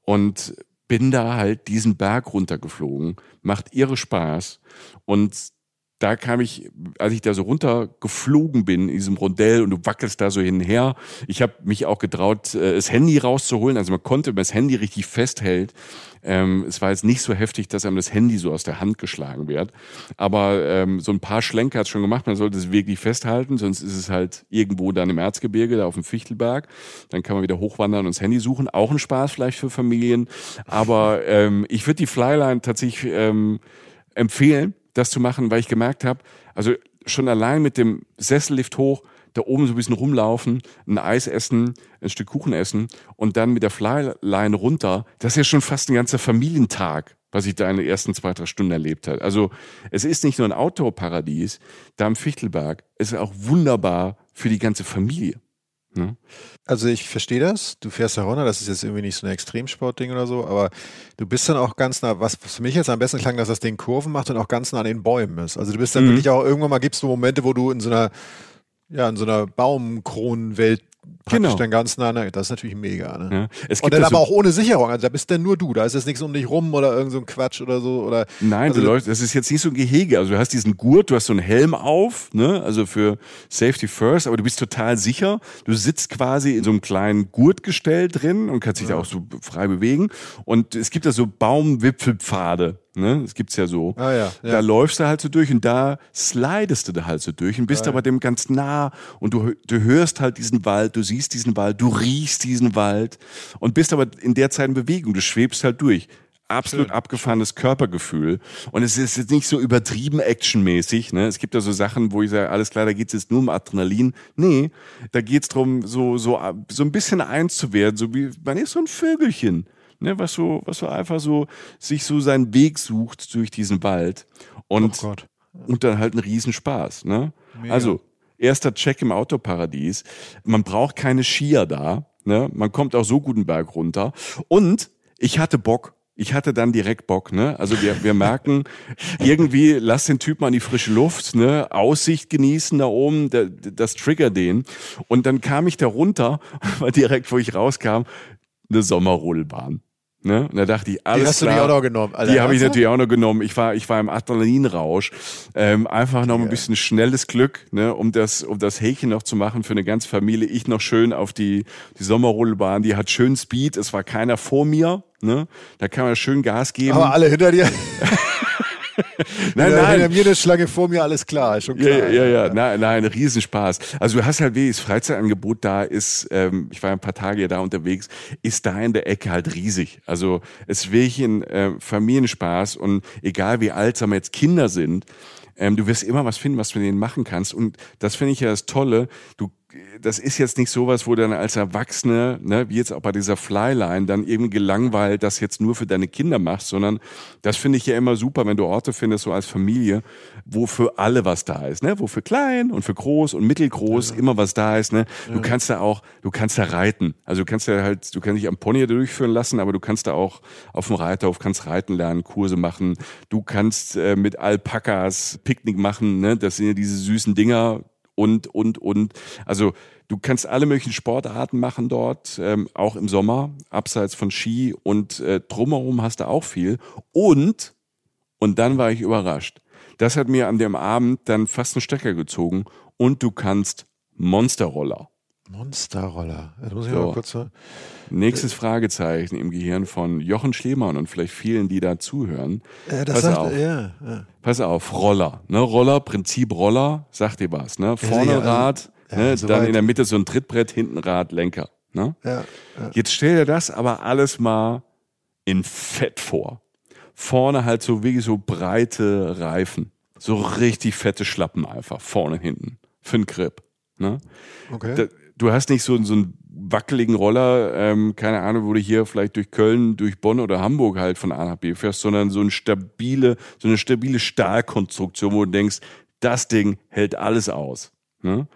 und bin da halt diesen Berg runtergeflogen. Macht irre Spaß. Und da kam ich, als ich da so runtergeflogen bin in diesem Rondell und du wackelst da so hinher. Ich habe mich auch getraut, äh, das Handy rauszuholen. Also man konnte, wenn man das Handy richtig festhält. Ähm, es war jetzt nicht so heftig, dass einem das Handy so aus der Hand geschlagen wird. Aber ähm, so ein paar Schlenker hat schon gemacht. Man sollte es wirklich festhalten, sonst ist es halt irgendwo dann im Erzgebirge, da auf dem Fichtelberg. Dann kann man wieder hochwandern und das Handy suchen. Auch ein Spaß vielleicht für Familien. Aber ähm, ich würde die Flyline tatsächlich ähm, empfehlen das zu machen, weil ich gemerkt habe, also schon allein mit dem Sessellift hoch, da oben so ein bisschen rumlaufen, ein Eis essen, ein Stück Kuchen essen und dann mit der Flyline runter, das ist ja schon fast ein ganzer Familientag, was ich da in den ersten zwei, drei Stunden erlebt habe. Also es ist nicht nur ein Outdoor-Paradies da am Fichtelberg, es ist auch wunderbar für die ganze Familie. Ne? Also ich verstehe das. Du fährst da runter, das ist jetzt irgendwie nicht so ein Extremsportding oder so, aber du bist dann auch ganz nah, was für mich jetzt am besten klang, dass das Ding Kurven macht und auch ganz nah an den Bäumen ist. Also du bist dann mhm. wirklich auch, irgendwann mal gibt es so Momente, wo du in so einer, ja, in so einer Baumkronenwelt praktisch genau. dann ganz nah. Das ist natürlich mega. Ne? Ja. Es gibt und dann aber so auch ohne Sicherung. Also da bist dann nur du. Da ist jetzt nichts um dich rum oder irgend so ein Quatsch oder so. Oder, Nein, also, du läufst, das ist jetzt nicht so ein Gehege. Also du hast diesen Gurt, du hast so einen Helm auf, ne? also für Safety First, aber du bist total sicher. Du sitzt quasi in so einem kleinen Gurtgestell drin und kannst dich ja. da auch so frei bewegen. Und es gibt da so Baumwipfelpfade. Ne? Das gibt's ja so. Ah, ja, ja. Da läufst du halt so durch und da slidest du da halt so durch und bist ah, aber dem ganz nah und du, du hörst halt diesen Wald, du siehst diesen Wald, du riechst diesen Wald und bist aber in der Zeit in Bewegung. Du schwebst halt durch. Absolut Schön. abgefahrenes Körpergefühl. Und es ist jetzt nicht so übertrieben actionmäßig. Ne? Es gibt ja so Sachen, wo ich sage, alles klar, da geht's jetzt nur um Adrenalin. Nee, da geht's drum, so, so, so ein bisschen eins zu werden. So wie, man ist so ein Vögelchen ne, was so, was so einfach so sich so seinen Weg sucht durch diesen Wald und oh und dann halt ein Riesenspaß. Ne? Also erster Check im Autoparadies. Man braucht keine Skier da. Ne? Man kommt auch so guten Berg runter. Und ich hatte Bock. Ich hatte dann direkt Bock, ne? Also wir, wir merken, irgendwie lass den Typ mal in die frische Luft, ne? Aussicht genießen da oben, das, das trigger den. Und dann kam ich da runter, war direkt, wo ich rauskam, eine Sommerrodelbahn. Ne? Und da dachte ich, alles Die hast klar, du die auch noch genommen. Alter, die habe ich natürlich auch noch genommen. Ich war, ich war im Adrenalinrausch. Ähm, einfach noch ein bisschen schnelles Glück, ne? um das, um das Häkchen noch zu machen für eine ganze Familie. Ich noch schön auf die, die Sommerrodelbahn. Die hat schön Speed. Es war keiner vor mir. Ne? Da kann man schön Gas geben. Aber alle hinter dir. nein, ja, nein. Mir eine Schlange vor mir, alles klar, schon klar. Ja, ja, ja, ja. Nein, nein, Riesenspaß. Also du hast halt wie das Freizeitangebot da ist, ähm, ich war ein paar Tage da unterwegs, ist da in der Ecke halt riesig. Also es ist wirklich ein äh, Familienspaß und egal wie alt, sagen wir jetzt Kinder sind, ähm, du wirst immer was finden, was du mit denen machen kannst. Und das finde ich ja das Tolle. Du das ist jetzt nicht sowas, wo dann als Erwachsene, ne, wie jetzt auch bei dieser Flyline, dann irgendwie gelangweilt das jetzt nur für deine Kinder machst, sondern das finde ich ja immer super, wenn du Orte findest, so als Familie, wo für alle was da ist, ne, wo für klein und für groß und mittelgroß ja. immer was da ist, ne. Du ja. kannst da auch, du kannst da reiten. Also du kannst da halt, du kannst dich am Pony durchführen lassen, aber du kannst da auch auf dem Reiterhof kannst reiten lernen, Kurse machen. Du kannst äh, mit Alpakas Picknick machen, ne. Das sind ja diese süßen Dinger, und, und, und. Also du kannst alle möglichen Sportarten machen dort, ähm, auch im Sommer, abseits von Ski und äh, drumherum hast du auch viel. Und, und dann war ich überrascht. Das hat mir an dem Abend dann fast einen Stecker gezogen und du kannst Monsterroller. Monsterroller. Das muss ich So. mal kurz. so- Nächstes Fragezeichen im Gehirn von Jochen Schlemann und vielleicht vielen, die da zuhören. Ja, das Pass sagt, auf. ja, ja. Pass auf, Roller. Ne? Roller, Prinzip Roller, sagt dir was. Ne? Vorne also- Rad, ja, ne? soweit. dann in der Mitte so ein Trittbrett, hinten Rad, Lenker. Ne? Ja, ja. Jetzt stell dir das aber alles mal in Fett vor. Vorne halt so wirklich so breite Reifen. So richtig fette Schlappen einfach. Vorne hinten. Für den Grip. Ne? Okay. Du hast nicht so, so einen wackeligen Roller, ähm, keine Ahnung, wo du hier vielleicht durch Köln, durch Bonn oder Hamburg halt von A nach B fährst, sondern so eine stabile, so eine stabile Stahlkonstruktion, wo du denkst, das Ding hält alles aus. Ne?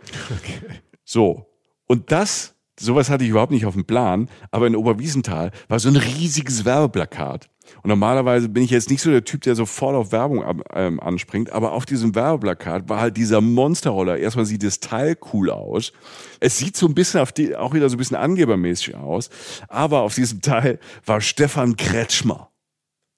So. Und das, sowas hatte ich überhaupt nicht auf dem Plan, aber in Oberwiesenthal war so ein riesiges Werbeplakat. Und normalerweise bin ich jetzt nicht so der Typ, der sofort auf Werbung ähm, anspringt, aber auf diesem Werbeplakat war halt dieser Monsterroller. Erstmal sieht das Teil cool aus. Es sieht so ein bisschen auf die, auch wieder so ein bisschen angebermäßig aus. Aber auf diesem Teil war Stefan Kretschmer.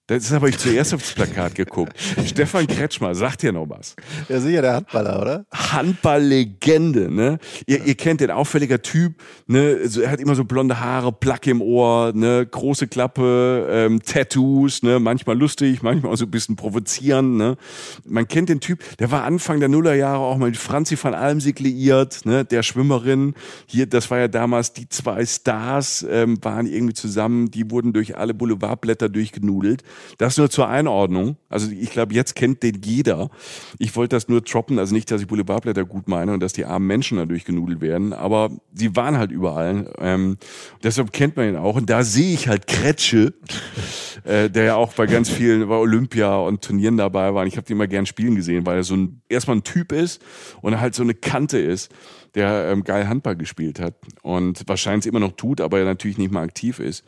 Das habe ich zuerst aufs Plakat geguckt. Stefan Kretschmer, sagt dir noch was? ja, sicher der Handballer, oder? Handballlegende, ne? Ihr, ihr kennt den auffälliger Typ, ne? Er hat immer so blonde Haare, Plack im Ohr, ne? Große Klappe, ähm, Tattoos, ne? Manchmal lustig, manchmal auch so ein bisschen provozierend, ne? Man kennt den Typ, der war Anfang der Nullerjahre auch mal mit Franzi van Almsig liiert, ne? Der Schwimmerin. Hier, das war ja damals die zwei Stars, ähm, waren irgendwie zusammen, die wurden durch alle Boulevardblätter durchgenudelt. Das nur zur Einordnung. Also ich glaube, jetzt kennt den jeder. Ich wollte das nur droppen, also nicht, dass ich Boulevardblätter gut meine und dass die armen Menschen dadurch genudelt werden, aber sie waren halt überall. Ähm, deshalb kennt man ihn auch. Und da sehe ich halt Kretsche, äh, der ja auch bei ganz vielen, bei Olympia und Turnieren dabei war. Und ich habe den immer gern spielen gesehen, weil er so ein, erstmal ein Typ ist und halt so eine Kante ist, der ähm, geil Handball gespielt hat und wahrscheinlich immer noch tut, aber er natürlich nicht mehr aktiv ist.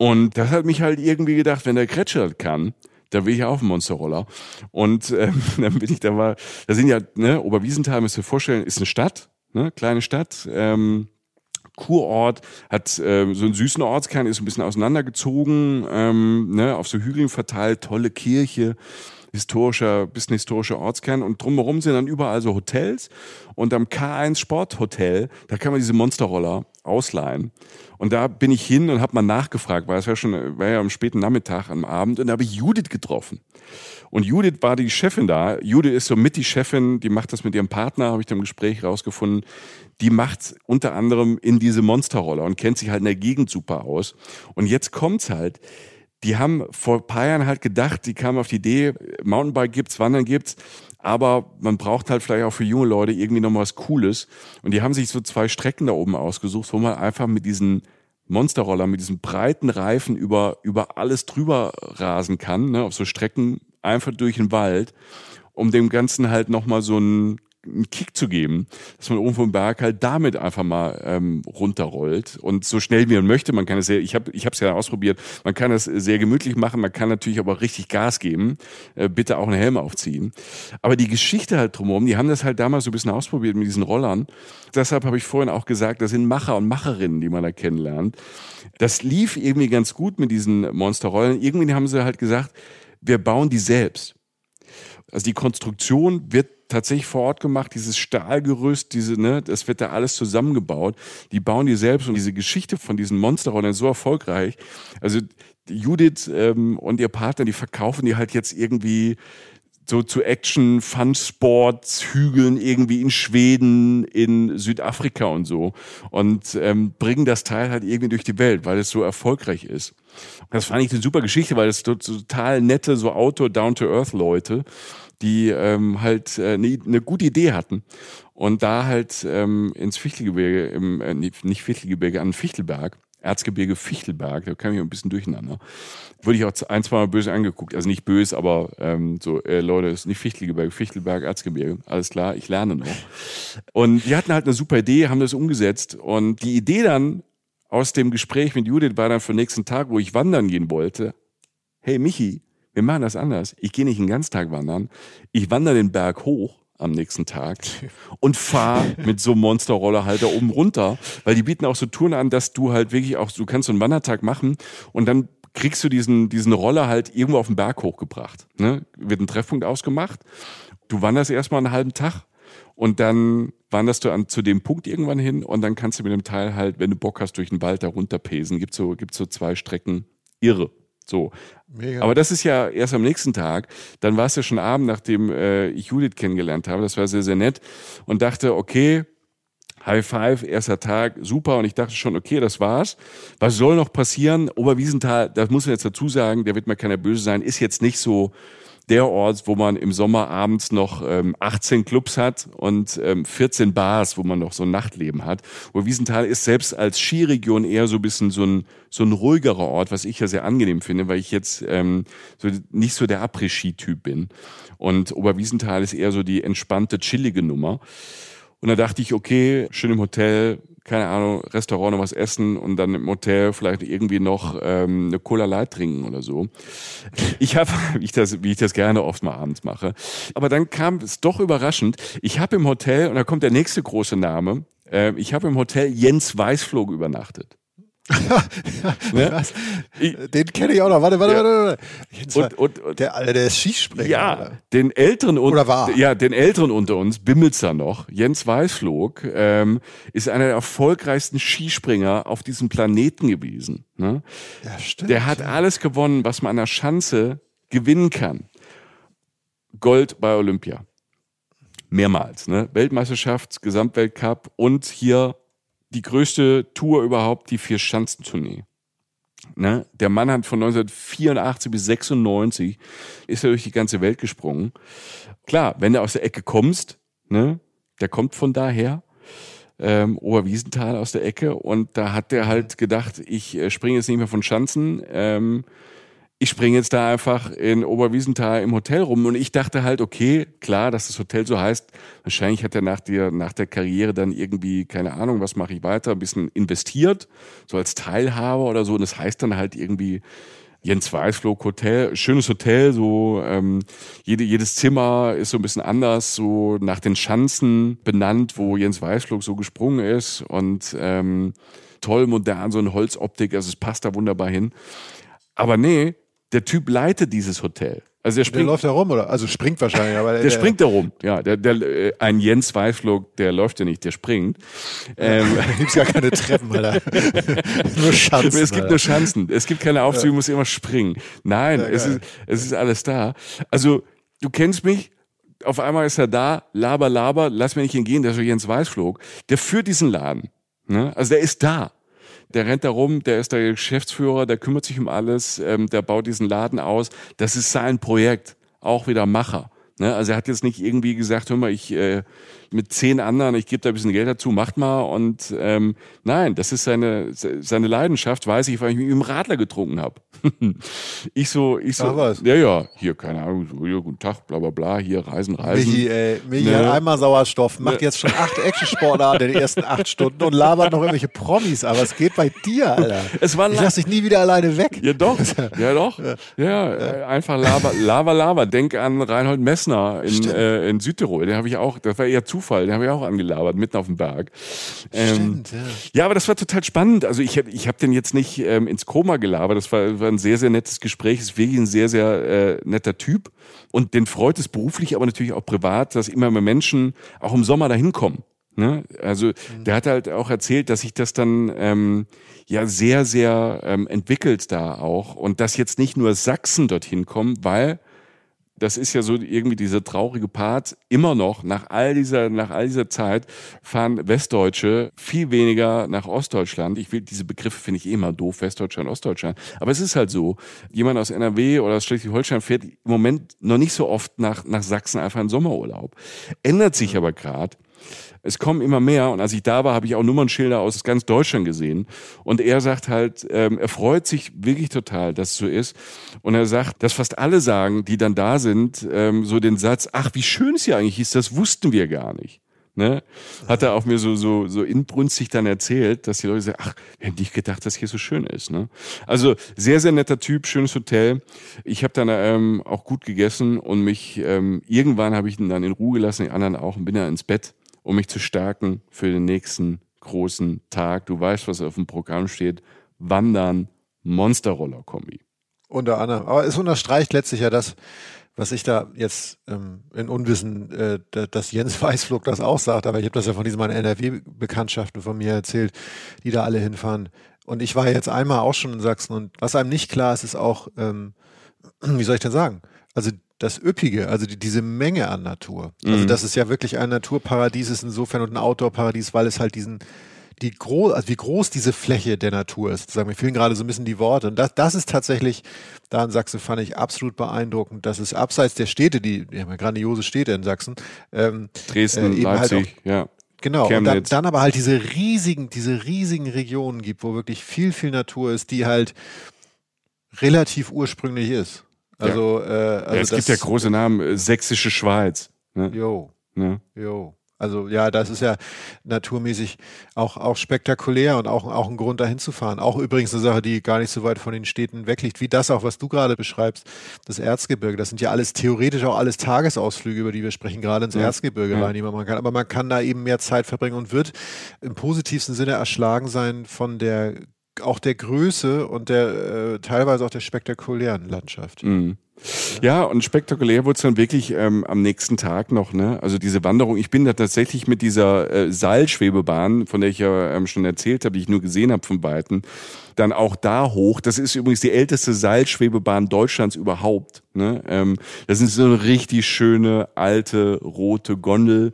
Und das hat mich halt irgendwie gedacht, wenn der Kretsche das kann, da will ich auch einen Monsterroller. Und ähm, dann bin ich da mal, da sind ja, ne, Oberwiesenthal, müsst ihr vorstellen, ist eine Stadt, ne, kleine Stadt, ähm, Kurort, hat ähm, so einen süßen Ortskern, ist ein bisschen auseinandergezogen, ähm, ne, auf so Hügeln verteilt, tolle Kirche, historischer, bisschen historischer Ortskern und drumherum sind dann überall so Hotels und am K1 Sporthotel, da kann man diese Monsterroller ausleihen. Und da bin ich hin und habe mal nachgefragt, weil es war schon, war ja am späten Nachmittag, am Abend und da habe ich Judith getroffen. Und Judith war die Chefin da. Judith ist so mit die Chefin, die macht das mit ihrem Partner, habe ich da im Gespräch rausgefunden. Die macht unter anderem in diese Monsterroller und kennt sich halt in der Gegend super aus. Und jetzt kommt's halt. Die haben vor ein paar Jahren halt gedacht, die kamen auf die Idee, Mountainbike gibt's, Wandern gibt's, aber man braucht halt vielleicht auch für junge Leute irgendwie noch was Cooles. Und die haben sich so zwei Strecken da oben ausgesucht, wo man einfach mit diesen Monsterroller, mit diesen breiten Reifen über, über alles drüber rasen kann, ne, auf so Strecken einfach durch den Wald, um dem Ganzen halt nochmal so einen, einen Kick zu geben, dass man oben vom Berg halt damit einfach mal ähm, runterrollt und so schnell wie man möchte. Man kann es sehr, ich habe ich es ja ausprobiert, man kann es sehr gemütlich machen, man kann natürlich aber richtig Gas geben, äh, bitte auch einen Helm aufziehen. Aber die Geschichte halt drumherum, die haben das halt damals so ein bisschen ausprobiert mit diesen Rollern. Deshalb habe ich vorhin auch gesagt, das sind Macher und Macherinnen, die man da kennenlernt. Das lief irgendwie ganz gut mit diesen Monsterrollen. Irgendwie haben sie halt gesagt, wir bauen die selbst. Also die Konstruktion wird tatsächlich vor Ort gemacht, dieses Stahlgerüst, diese, ne, das wird da alles zusammengebaut. Die bauen die selbst und diese Geschichte von diesen Monsterrollern so erfolgreich. Also Judith ähm, und ihr Partner, die verkaufen die halt jetzt irgendwie so zu Action, Fun Sports, Hügeln irgendwie in Schweden, in Südafrika und so und ähm, bringen das Teil halt irgendwie durch die Welt, weil es so erfolgreich ist. Das fand ich eine super Geschichte, weil so total nette, so Outdoor, Down-to-Earth-Leute, die ähm, halt äh, eine ne gute Idee hatten und da halt ähm, ins Fichtelgebirge, im, äh, nicht Fichtelgebirge, an Fichtelberg, Erzgebirge Fichtelberg, da kam ich ein bisschen durcheinander. Wurde ich auch ein, zwei Mal böse angeguckt. Also nicht böse, aber ähm, so, äh, Leute, ist nicht Fichtelgebirge, Fichtelberg, Erzgebirge. Alles klar, ich lerne noch. Und die hatten halt eine super Idee, haben das umgesetzt. Und die Idee dann aus dem Gespräch mit Judith war dann für den nächsten Tag, wo ich wandern gehen wollte. Hey Michi, wir machen das anders. Ich gehe nicht einen Ganztag wandern. Ich wandere den Berg hoch am nächsten Tag und fahr mit so einem Monsterroller halt da oben runter, weil die bieten auch so Touren an, dass du halt wirklich auch, du kannst so einen Wandertag machen und dann kriegst du diesen, diesen Roller halt irgendwo auf den Berg hochgebracht. Ne? Wird ein Treffpunkt ausgemacht. Du wanderst erstmal einen halben Tag und dann wanderst du an, zu dem Punkt irgendwann hin und dann kannst du mit dem Teil halt, wenn du Bock hast, durch den Wald da runterpesen. Gibt so, gibt's so zwei Strecken. Irre. So. Mega. Aber das ist ja erst am nächsten Tag. Dann war es ja schon Abend, nachdem äh, ich Judith kennengelernt habe. Das war sehr, sehr nett. Und dachte, okay, High Five, erster Tag, super. Und ich dachte schon, okay, das war's. Was soll noch passieren? Oberwiesenthal, das muss man jetzt dazu sagen, der wird mir keiner böse sein, ist jetzt nicht so der Ort, wo man im Sommer abends noch ähm, 18 Clubs hat und ähm, 14 Bars, wo man noch so ein Nachtleben hat. Oberwiesenthal ist selbst als Skiregion eher so ein bisschen so ein, so ein ruhigerer Ort, was ich ja sehr angenehm finde, weil ich jetzt ähm, so nicht so der Après-Ski-Typ bin. Und Oberwiesenthal ist eher so die entspannte, chillige Nummer. Und da dachte ich, okay, schön im Hotel, keine Ahnung, Restaurant noch was essen und dann im Hotel vielleicht irgendwie noch ähm, eine Cola Light trinken oder so. Ich habe, wie ich das, wie ich das gerne oft mal abends mache. Aber dann kam es doch überraschend. Ich habe im Hotel, und da kommt der nächste große Name, äh, ich habe im Hotel Jens Weißflog übernachtet. Ne? Den kenne ich auch noch. Warte, warte, ja. warte. warte. Und, und, und, der, Alter, der ist Skispringer. Ja, den älteren oder war. Ja, den älteren unter uns Bimmelzer noch. Jens Weißflog ähm, ist einer der erfolgreichsten Skispringer auf diesem Planeten gewesen. Ne? Ja, stimmt. Der hat ja. alles gewonnen, was man an der Schanze gewinnen kann. Gold bei Olympia. Mehrmals, ne? Weltmeisterschaft, Gesamtweltcup und hier die größte Tour überhaupt, die Vier-Schanzentournee. Ne? Der Mann hat von 1984 bis 96 ist er durch die ganze Welt gesprungen. Klar, wenn du aus der Ecke kommst, ne, der kommt von daher, ähm, Oberwiesenthal aus der Ecke und da hat der halt gedacht, ich äh, springe jetzt nicht mehr von Schanzen, ähm, ich springe jetzt da einfach in Oberwiesenthal im Hotel rum. Und ich dachte halt, okay, klar, dass das Hotel so heißt, wahrscheinlich hat er nach der, nach der Karriere dann irgendwie, keine Ahnung, was mache ich weiter, ein bisschen investiert, so als Teilhaber oder so. Und das heißt dann halt irgendwie Jens Weißflog Hotel, schönes Hotel, so ähm, jede, jedes Zimmer ist so ein bisschen anders, so nach den Schanzen benannt, wo Jens Weißflog so gesprungen ist. Und ähm, toll modern, so eine Holzoptik, also es passt da wunderbar hin. Aber nee, der Typ leitet dieses Hotel. Also der, springt, der läuft da rum, oder? Also springt wahrscheinlich, aber der, der springt da rum. Ja, der, der, äh, ein Jens Weißflog, der läuft ja nicht, der springt. Ähm, da gibt's gar keine Treppen, Alter. nur Schanzen. Es gibt Alter. nur Schanzen. Es gibt keine Aufzüge, ja. muss immer springen. Nein, ja, es ist, es ist alles da. Also, du kennst mich, auf einmal ist er da, laber, laber, lass mir nicht hingehen, der ist Jens Weißflog. Der führt diesen Laden. Ne? Also der ist da der rennt da rum, der ist der Geschäftsführer, der kümmert sich um alles, ähm, der baut diesen Laden aus. Das ist sein Projekt, auch wieder Macher. Ne? Also er hat jetzt nicht irgendwie gesagt, hör mal, ich äh, mit zehn anderen, ich gebe da ein bisschen Geld dazu, macht mal. Und ähm, nein, das ist seine, seine Leidenschaft, weiß ich, weil ich mit ihm Radler getrunken habe. ich so, ich so, was. ja, ja, hier, keine Ahnung, so, hier, guten Tag, bla bla bla, hier Reisen, Reisen. Michi, ey, Michi ne? hat einmal Sauerstoff, macht ne? jetzt schon acht Action-Sportarten in den ersten acht Stunden und labert noch irgendwelche Promis, aber es geht bei dir, Alter. Es war ich lass dich nie wieder alleine weg. Ja doch, ja doch. Ja, ja, ja. einfach Lava, Lava, Lava. Denk an Reinhold Messner in, äh, in Südtirol, den habe ich auch, das war eher zu Zufall, den habe ich auch angelabert, mitten auf dem Berg. Ähm, Stimmt, ja. ja, aber das war total spannend. Also ich, ich habe den jetzt nicht ähm, ins Koma gelabert, das war, war ein sehr, sehr nettes Gespräch, ist wirklich ein sehr, sehr äh, netter Typ. Und den freut es beruflich, aber natürlich auch privat, dass immer mehr Menschen auch im Sommer dahin kommen. Ne? Also mhm. der hat halt auch erzählt, dass sich das dann ähm, ja sehr, sehr ähm, entwickelt da auch und dass jetzt nicht nur Sachsen dorthin kommen, weil das ist ja so irgendwie dieser traurige Part. Immer noch, nach all dieser, nach all dieser Zeit, fahren Westdeutsche viel weniger nach Ostdeutschland. Ich will, diese Begriffe finde ich eh immer doof, Westdeutschland, Ostdeutschland. Aber es ist halt so. Jemand aus NRW oder aus Schleswig-Holstein fährt im Moment noch nicht so oft nach, nach Sachsen einfach in Sommerurlaub. Ändert sich aber gerade es kommen immer mehr und als ich da war, habe ich auch Nummernschilder aus ganz Deutschland gesehen und er sagt halt, ähm, er freut sich wirklich total, dass es so ist und er sagt, dass fast alle sagen, die dann da sind, ähm, so den Satz, ach, wie schön es hier eigentlich ist, das wussten wir gar nicht. Ne? Hat er auch mir so, so, so inbrünstig dann erzählt, dass die Leute sagen, ach, wir hätten nicht gedacht, dass hier so schön ist. Ne? Also sehr, sehr netter Typ, schönes Hotel. Ich habe dann ähm, auch gut gegessen und mich, ähm, irgendwann habe ich ihn dann in Ruhe gelassen, die anderen auch, und bin dann ins Bett um mich zu stärken für den nächsten großen Tag. Du weißt, was auf dem Programm steht. Wandern, Monsterroller-Kombi. Unter anderem. Aber es unterstreicht letztlich ja das, was ich da jetzt ähm, in Unwissen, äh, dass Jens Weißflug das auch sagt, aber ich habe das ja von diesen meinen NRW-Bekanntschaften von mir erzählt, die da alle hinfahren. Und ich war jetzt einmal auch schon in Sachsen und was einem nicht klar ist, ist auch, ähm, wie soll ich denn sagen? Also das Üppige, also die, diese Menge an Natur. Also mhm. das ist ja wirklich ein Naturparadies ist insofern und ein Outdoor-Paradies, weil es halt diesen, die groß, also wie groß diese Fläche der Natur ist. Sagen, mir fehlen gerade so ein bisschen die Worte. Und das, das ist tatsächlich, da in Sachsen fand ich absolut beeindruckend, dass es abseits der Städte, die, die haben ja grandiose Städte in Sachsen, ähm, Dresden, äh, Leipzig, halt auch, ja. Genau, und dann, dann, aber halt diese riesigen, diese riesigen Regionen gibt, wo wirklich viel, viel Natur ist, die halt relativ ursprünglich ist. Also, ja. äh, also ja, es gibt ja große Namen, äh, Sächsische Schweiz. Ne? Jo. Ne? Jo. Also ja, das ist ja naturmäßig auch, auch spektakulär und auch, auch ein Grund, dahin zu fahren. Auch übrigens eine Sache, die gar nicht so weit von den Städten wegliegt, wie das auch, was du gerade beschreibst, das Erzgebirge. Das sind ja alles theoretisch auch alles Tagesausflüge, über die wir sprechen, gerade ins ja. Erzgebirge ja. rein, die man kann. Aber man kann da eben mehr Zeit verbringen und wird im positivsten Sinne erschlagen sein von der auch der Größe und der äh, teilweise auch der spektakulären Landschaft. Mhm. Ja, und spektakulär wurde es dann wirklich ähm, am nächsten Tag noch, ne? Also diese Wanderung, ich bin da tatsächlich mit dieser äh, Seilschwebebahn, von der ich ja ähm, schon erzählt habe, die ich nur gesehen habe von Weitem, dann auch da hoch. Das ist übrigens die älteste Seilschwebebahn Deutschlands überhaupt. Ne? Ähm, das ist so eine richtig schöne alte rote Gondel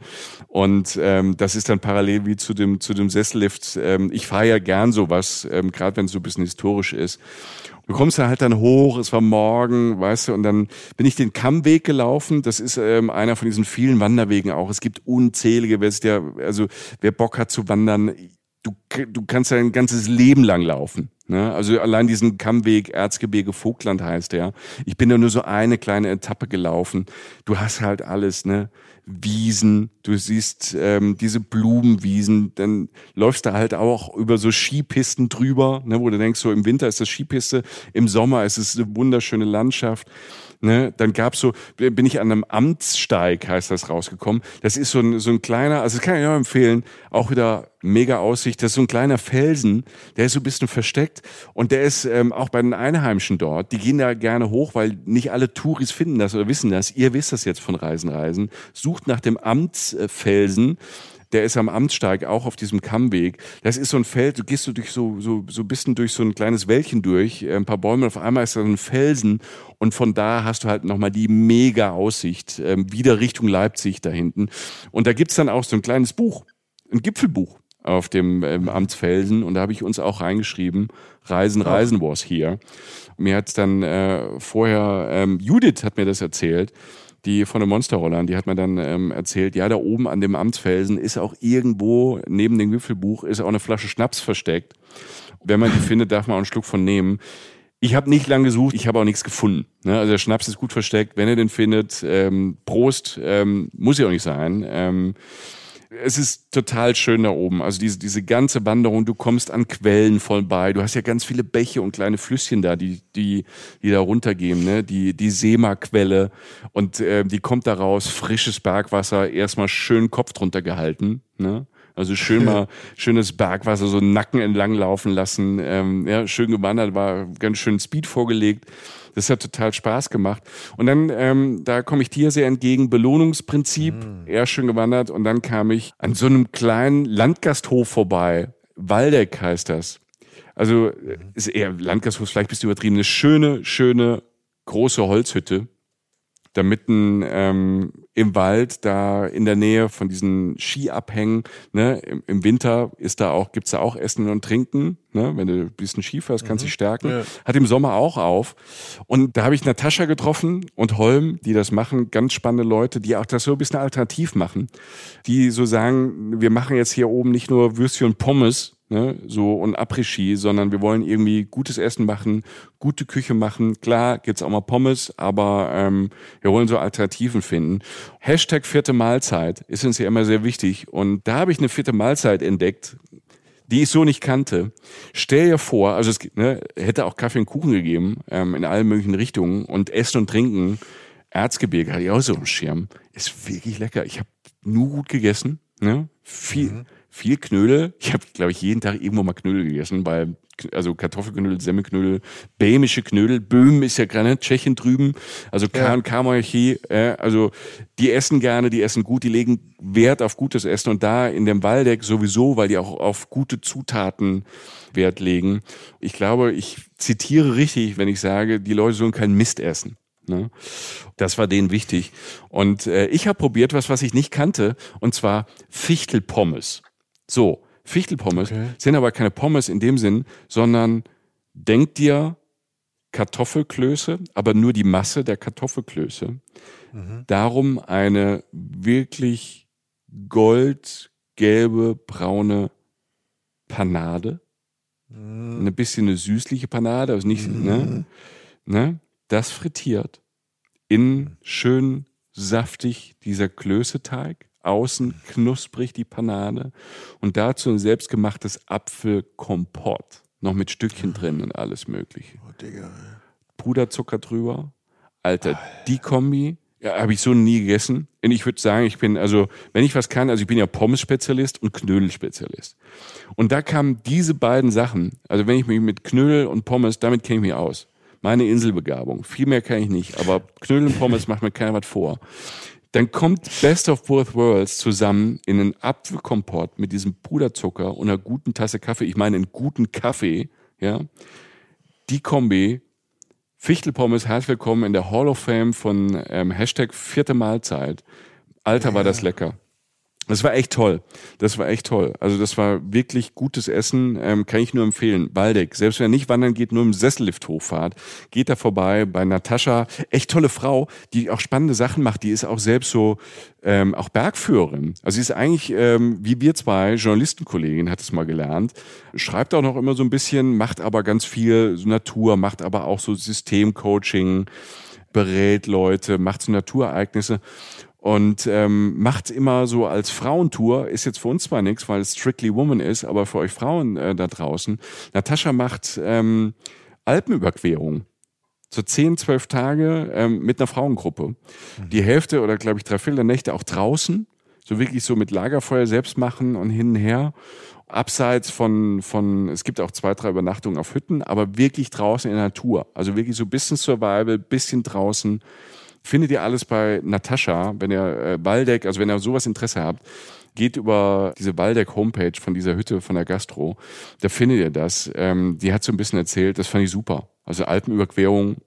und ähm, das ist dann parallel wie zu dem zu dem Sessellift. Ähm, ich fahre ja gern sowas, ähm, gerade wenn es so ein bisschen historisch ist. Du kommst da halt dann hoch, es war morgen, weißt du, und dann bin ich den Kammweg gelaufen. Das ist ähm, einer von diesen vielen Wanderwegen auch. Es gibt unzählige, wer ist der, also wer Bock hat zu wandern, du, du kannst ja ein ganzes Leben lang laufen. Ne? Also allein diesen Kammweg, Erzgebirge Vogtland heißt der. Ich bin da nur so eine kleine Etappe gelaufen. Du hast halt alles, ne? Wiesen, du siehst ähm, diese Blumenwiesen, dann läufst du halt auch über so Skipisten drüber, ne, wo du denkst, so im Winter ist das Skipiste, im Sommer ist es eine wunderschöne Landschaft. Ne? Dann gab's so, bin ich an einem Amtssteig, heißt das, rausgekommen. Das ist so ein, so ein kleiner, also das kann ich auch empfehlen, auch wieder mega Aussicht. Das ist so ein kleiner Felsen, der ist so ein bisschen versteckt und der ist ähm, auch bei den Einheimischen dort. Die gehen da gerne hoch, weil nicht alle Touris finden das oder wissen das. Ihr wisst das jetzt von Reisen, Reisen. Sucht nach dem Amtsfelsen der ist am Amtssteig auch auf diesem Kammweg. Das ist so ein Feld, du gehst du durch so, so, so ein bisschen durch so ein kleines Wäldchen durch, äh, ein paar Bäume, auf einmal ist da so ein Felsen und von da hast du halt nochmal die mega Aussicht, ähm, wieder Richtung Leipzig da hinten. Und da gibt's dann auch so ein kleines Buch, ein Gipfelbuch auf dem ähm, Amtsfelsen und da habe ich uns auch reingeschrieben, Reisen, Reisen was hier. Mir hat's dann äh, vorher, ähm, Judith hat mir das erzählt, die von den Monsterrollern, die hat mir dann ähm, erzählt, ja, da oben an dem Amtsfelsen ist auch irgendwo neben dem Gipfelbuch ist auch eine Flasche Schnaps versteckt. Wenn man die findet, darf man auch einen Schluck von nehmen. Ich habe nicht lang gesucht, ich habe auch nichts gefunden. Ne? Also der Schnaps ist gut versteckt. Wenn ihr den findet, ähm, Prost, ähm, muss ja auch nicht sein. Ähm, es ist total schön da oben. Also diese, diese ganze Wanderung, du kommst an Quellen vorbei. Du hast ja ganz viele Bäche und kleine Flüsschen da, die, die, die da runtergehen, ne? Die, die Seema-Quelle. Und äh, die kommt da raus, frisches Bergwasser, erstmal schön Kopf drunter gehalten, ne? Also schön mal schönes Bergwasser so Nacken entlang laufen lassen. Ähm, ja, schön gewandert, war ganz schön Speed vorgelegt. Das hat total Spaß gemacht. Und dann, ähm, da komme ich dir sehr entgegen, Belohnungsprinzip, mhm. eher schön gewandert. Und dann kam ich an so einem kleinen Landgasthof vorbei. Waldeck heißt das. Also mhm. ist eher Landgasthof, vielleicht bist du übertrieben. Eine schöne, schöne, große Holzhütte da mitten ähm, im Wald, da in der Nähe von diesen Skiabhängen. Ne? Im, Im, Winter ist da auch, gibt's da auch Essen und Trinken. Ne? Wenn du ein bisschen Ski fährst, kannst du mhm. dich stärken. Ja. Hat im Sommer auch auf. Und da habe ich Natascha getroffen und Holm, die das machen. Ganz spannende Leute, die auch das so ein bisschen alternativ machen. Die so sagen, wir machen jetzt hier oben nicht nur Würstchen und Pommes, ne, so und Après-Ski, sondern wir wollen irgendwie gutes Essen machen, gute Küche machen. Klar gibt's auch mal Pommes, aber ähm, wir wollen so Alternativen finden. Hashtag vierte Mahlzeit ist uns ja immer sehr wichtig und da habe ich eine vierte Mahlzeit entdeckt, die ich so nicht kannte. Stell dir vor, also es ne, hätte auch Kaffee und Kuchen gegeben ähm, in allen möglichen Richtungen und Essen und Trinken. Erzgebirge hatte ich auch so einen Schirm. Ist wirklich lecker. Ich habe nur gut gegessen. Ne? Viel, mhm viel Knödel. Ich habe, glaube ich, jeden Tag irgendwo mal Knödel gegessen, weil also Kartoffelknödel, Semmelknödel, bämische Knödel. Böhmen ist ja gerade Tschechien drüben, also K und K-Monarchie. Äh, also die essen gerne, die essen gut, die legen Wert auf gutes Essen und da in dem Waldeck sowieso, weil die auch auf gute Zutaten Wert legen. Ich glaube, ich zitiere richtig, wenn ich sage, die Leute sollen keinen Mist essen. Ne? Das war denen wichtig. Und äh, ich habe probiert was, was ich nicht kannte, und zwar Fichtelpommes. So, Fichtelpommes okay. sind aber keine Pommes in dem Sinn, sondern denk dir Kartoffelklöße, aber nur die Masse der Kartoffelklöße. Mhm. Darum eine wirklich goldgelbe, braune Panade. Mhm. Ein bisschen eine süßliche Panade, also nicht, mhm. ne, ne, das frittiert in schön saftig dieser Klößeteig außen knusprig die Panade und dazu ein selbstgemachtes Apfelkompott. Noch mit Stückchen drin und alles mögliche. Oh, Digga. Puderzucker drüber. Alter, die Kombi ja, habe ich so nie gegessen. Und ich würde sagen, ich bin, also, wenn ich was kann, also ich bin ja Pommes-Spezialist und Knödel-Spezialist. Und da kamen diese beiden Sachen, also wenn ich mich mit Knödel und Pommes, damit kenne ich mich aus. Meine Inselbegabung. Viel mehr kann ich nicht, aber Knödel und Pommes macht mir keiner was vor. Dann kommt Best of Both Worlds zusammen in einen Apfelkompott mit diesem Puderzucker und einer guten Tasse Kaffee. Ich meine, einen guten Kaffee, ja. Die Kombi, Fichtelpommes, herzlich willkommen in der Hall of Fame von ähm, Hashtag vierte Mahlzeit. Alter, war das lecker. Das war echt toll. Das war echt toll. Also das war wirklich gutes Essen, ähm, kann ich nur empfehlen. Waldeck, selbst wenn ihr nicht wandern geht, nur im Sessellift hochfahrt, geht da vorbei bei Natascha. Echt tolle Frau, die auch spannende Sachen macht. Die ist auch selbst so ähm, auch Bergführerin. Also sie ist eigentlich ähm, wie wir zwei Journalistenkollegin, hat es mal gelernt. Schreibt auch noch immer so ein bisschen, macht aber ganz viel Natur, macht aber auch so Systemcoaching berät Leute, macht so Naturereignisse und ähm, macht immer so als Frauentour, ist jetzt für uns zwar nichts, weil es Strictly Woman ist, aber für euch Frauen äh, da draußen. Natascha macht ähm, Alpenüberquerung. So zehn, zwölf Tage ähm, mit einer Frauengruppe. Mhm. Die Hälfte oder glaube ich drei Viertel der Nächte auch draußen. So wirklich so mit Lagerfeuer selbst machen und hin und her. Abseits von, von, es gibt auch zwei, drei Übernachtungen auf Hütten, aber wirklich draußen in der Natur. Also wirklich so ein bisschen Survival, bisschen draußen Findet ihr alles bei Natascha, wenn ihr äh, Waldeck, also wenn ihr sowas Interesse habt, geht über diese Waldeck Homepage von dieser Hütte von der Gastro, da findet ihr das. Ähm, die hat so ein bisschen erzählt, das fand ich super. Also Alpenüberquerung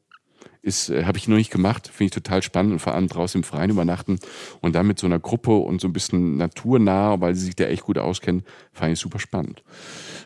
ist, äh, habe ich noch nicht gemacht, finde ich total spannend und vor allem draußen im Freien übernachten und dann mit so einer Gruppe und so ein bisschen naturnah, weil sie sich da echt gut auskennen, fand ich super spannend.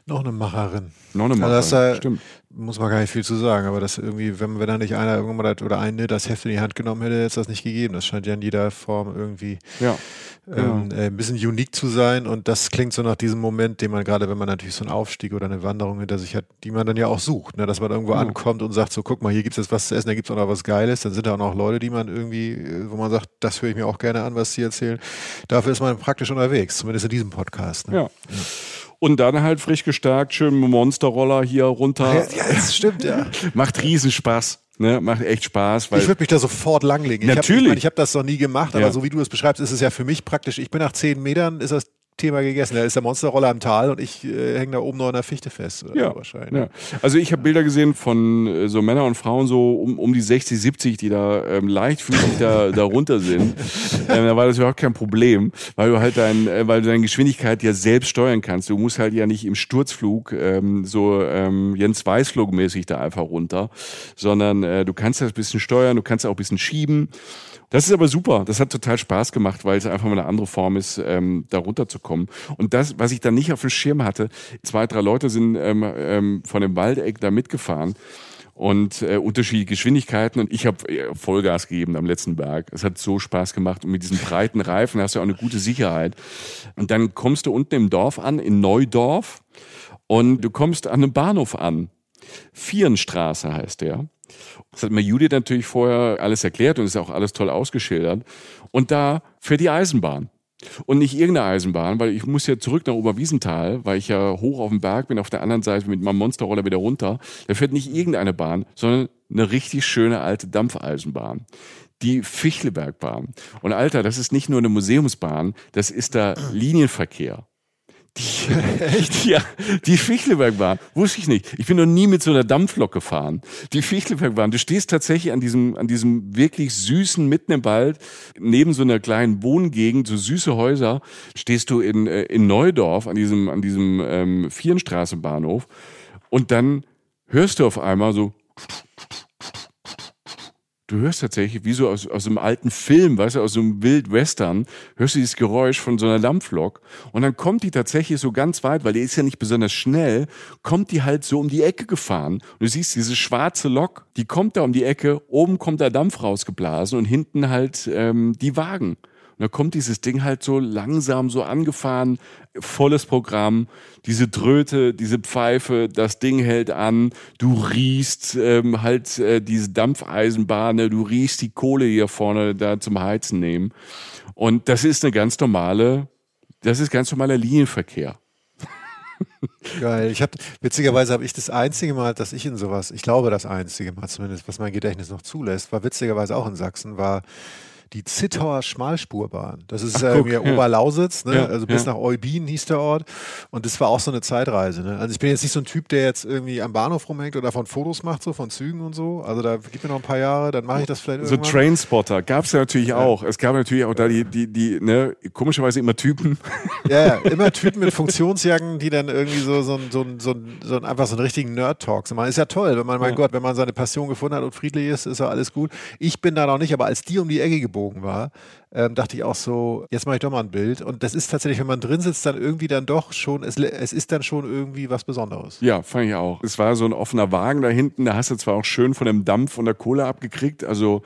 Noch eine Macherin. Noch eine Macherin, also das, stimmt. Muss man gar nicht viel zu sagen, aber das irgendwie, wenn, wenn da nicht einer irgendwann mal das, oder eine das Heft in die Hand genommen hätte, hätte es das nicht gegeben. Das scheint ja in jeder Form irgendwie ja. Ähm, äh, ein bisschen unique zu sein und das klingt so nach diesem Moment, den man gerade, wenn man natürlich so einen Aufstieg oder eine Wanderung hinter sich hat, die man dann ja auch sucht, ne? dass man irgendwo ja. ankommt und sagt so, guck mal, hier gibt es jetzt was zu essen, da gibt es auch noch was Geiles, dann sind da auch noch Leute, die man irgendwie, äh, wo man sagt, das höre ich mir auch gerne an, was sie erzählen. Dafür ist man praktisch unterwegs, zumindest in diesem Podcast. Ne? ja. Und dann halt frisch gestärkt, schön Monsterroller hier runter. Ja, das stimmt, ja. Macht Riesenspaß. Ne, macht echt Spaß. Weil ich würde mich da sofort langlegen. Natürlich. Ich habe hab das noch nie gemacht, aber ja. so wie du es beschreibst, ist es ja für mich praktisch, ich bin nach zehn Metern, ist das Thema gegessen. Da ist der Monsterroller im Tal und ich äh, hänge da oben noch in der Fichte fest. ja, wahrscheinlich. Ja. Also ich habe Bilder gesehen von äh, so Männern und Frauen so um, um die 60, 70, die da ähm, leichtfüßig da, da runter sind. Ähm, da war das überhaupt kein Problem, weil du halt dein, äh, weil du deine Geschwindigkeit ja selbst steuern kannst. Du musst halt ja nicht im Sturzflug ähm, so ähm, Jens Weißflug mäßig da einfach runter, sondern äh, du kannst das ein bisschen steuern, du kannst auch ein bisschen schieben. Das ist aber super. Das hat total Spaß gemacht, weil es einfach mal eine andere Form ist, ähm, da runterzukommen. Und das, was ich dann nicht auf dem Schirm hatte, zwei, drei Leute sind ähm, ähm, von dem Waldeck da mitgefahren und äh, unterschiedliche Geschwindigkeiten und ich habe äh, Vollgas gegeben am letzten Berg. Es hat so Spaß gemacht und mit diesen breiten Reifen hast du auch eine gute Sicherheit. Und dann kommst du unten im Dorf an, in Neudorf und du kommst an einem Bahnhof an. Vierenstraße heißt der. Das hat mir Judith natürlich vorher alles erklärt und ist auch alles toll ausgeschildert. Und da fährt die Eisenbahn. Und nicht irgendeine Eisenbahn, weil ich muss ja zurück nach Oberwiesenthal, weil ich ja hoch auf dem Berg bin, auf der anderen Seite mit meinem Monsterroller wieder runter. Da fährt nicht irgendeine Bahn, sondern eine richtig schöne alte Dampfeisenbahn. Die Fichtelbergbahn. Und Alter, das ist nicht nur eine Museumsbahn, das ist der Linienverkehr. Die, Echt? Ja, die Fichtelbergbahn, wusste ich nicht. Ich bin noch nie mit so einer Dampflok gefahren. Die Fichtelbergbahn, du stehst tatsächlich an diesem, an diesem wirklich süßen, mitten im Wald, neben so einer kleinen Wohngegend, so süße Häuser, stehst du in, äh, in Neudorf an diesem, an diesem ähm, Vierenstraßenbahnhof und dann hörst du auf einmal so du hörst tatsächlich, wie so aus, aus einem alten Film, weißt du, aus so einem Wildwestern, hörst du dieses Geräusch von so einer Dampflok und dann kommt die tatsächlich so ganz weit, weil die ist ja nicht besonders schnell, kommt die halt so um die Ecke gefahren und du siehst diese schwarze Lok, die kommt da um die Ecke, oben kommt da Dampf rausgeblasen und hinten halt ähm, die Wagen. Und da kommt dieses Ding halt so langsam so angefahren, volles Programm, diese Dröte, diese Pfeife, das Ding hält an, du riechst ähm, halt äh, diese Dampfeisenbahn, du riechst die Kohle hier vorne da zum Heizen nehmen. Und das ist eine ganz normale, das ist ganz normaler Linienverkehr. Geil. Ich habe witzigerweise habe ich das einzige Mal, dass ich in sowas, ich glaube das einzige Mal zumindest, was mein Gedächtnis noch zulässt, war witzigerweise auch in Sachsen, war die Zittauer Schmalspurbahn. Das ist Ach, guck, ja. Oberlausitz, ne? ja, also bis ja. nach Eubin hieß der Ort. Und das war auch so eine Zeitreise. Ne? Also ich bin jetzt nicht so ein Typ, der jetzt irgendwie am Bahnhof rumhängt oder von Fotos macht, so von Zügen und so. Also da gibt mir noch ein paar Jahre, dann mache ich das vielleicht irgendwann. So Trainspotter gab es ja natürlich auch. Es gab natürlich auch da die, die, die, ne, komischerweise immer Typen. Ja, immer Typen mit Funktionsjacken, die dann irgendwie so, so, so, so, so einfach so einen richtigen Nerd-Talk machen. Ist ja toll, wenn man, mein Gott, wenn man seine Passion gefunden hat und friedlich ist, ist ja alles gut. Ich bin da noch nicht, aber als die um die Ecke gebogen geflogen war, ähm, dachte ich auch so, jetzt mache ich doch mal ein Bild. Und das ist tatsächlich, wenn man drin sitzt, dann irgendwie dann doch schon, es, es ist dann schon irgendwie was Besonderes. Ja, fand ich auch. Es war so ein offener Wagen da hinten, da hast du zwar auch schön von dem Dampf und der Kohle abgekriegt, also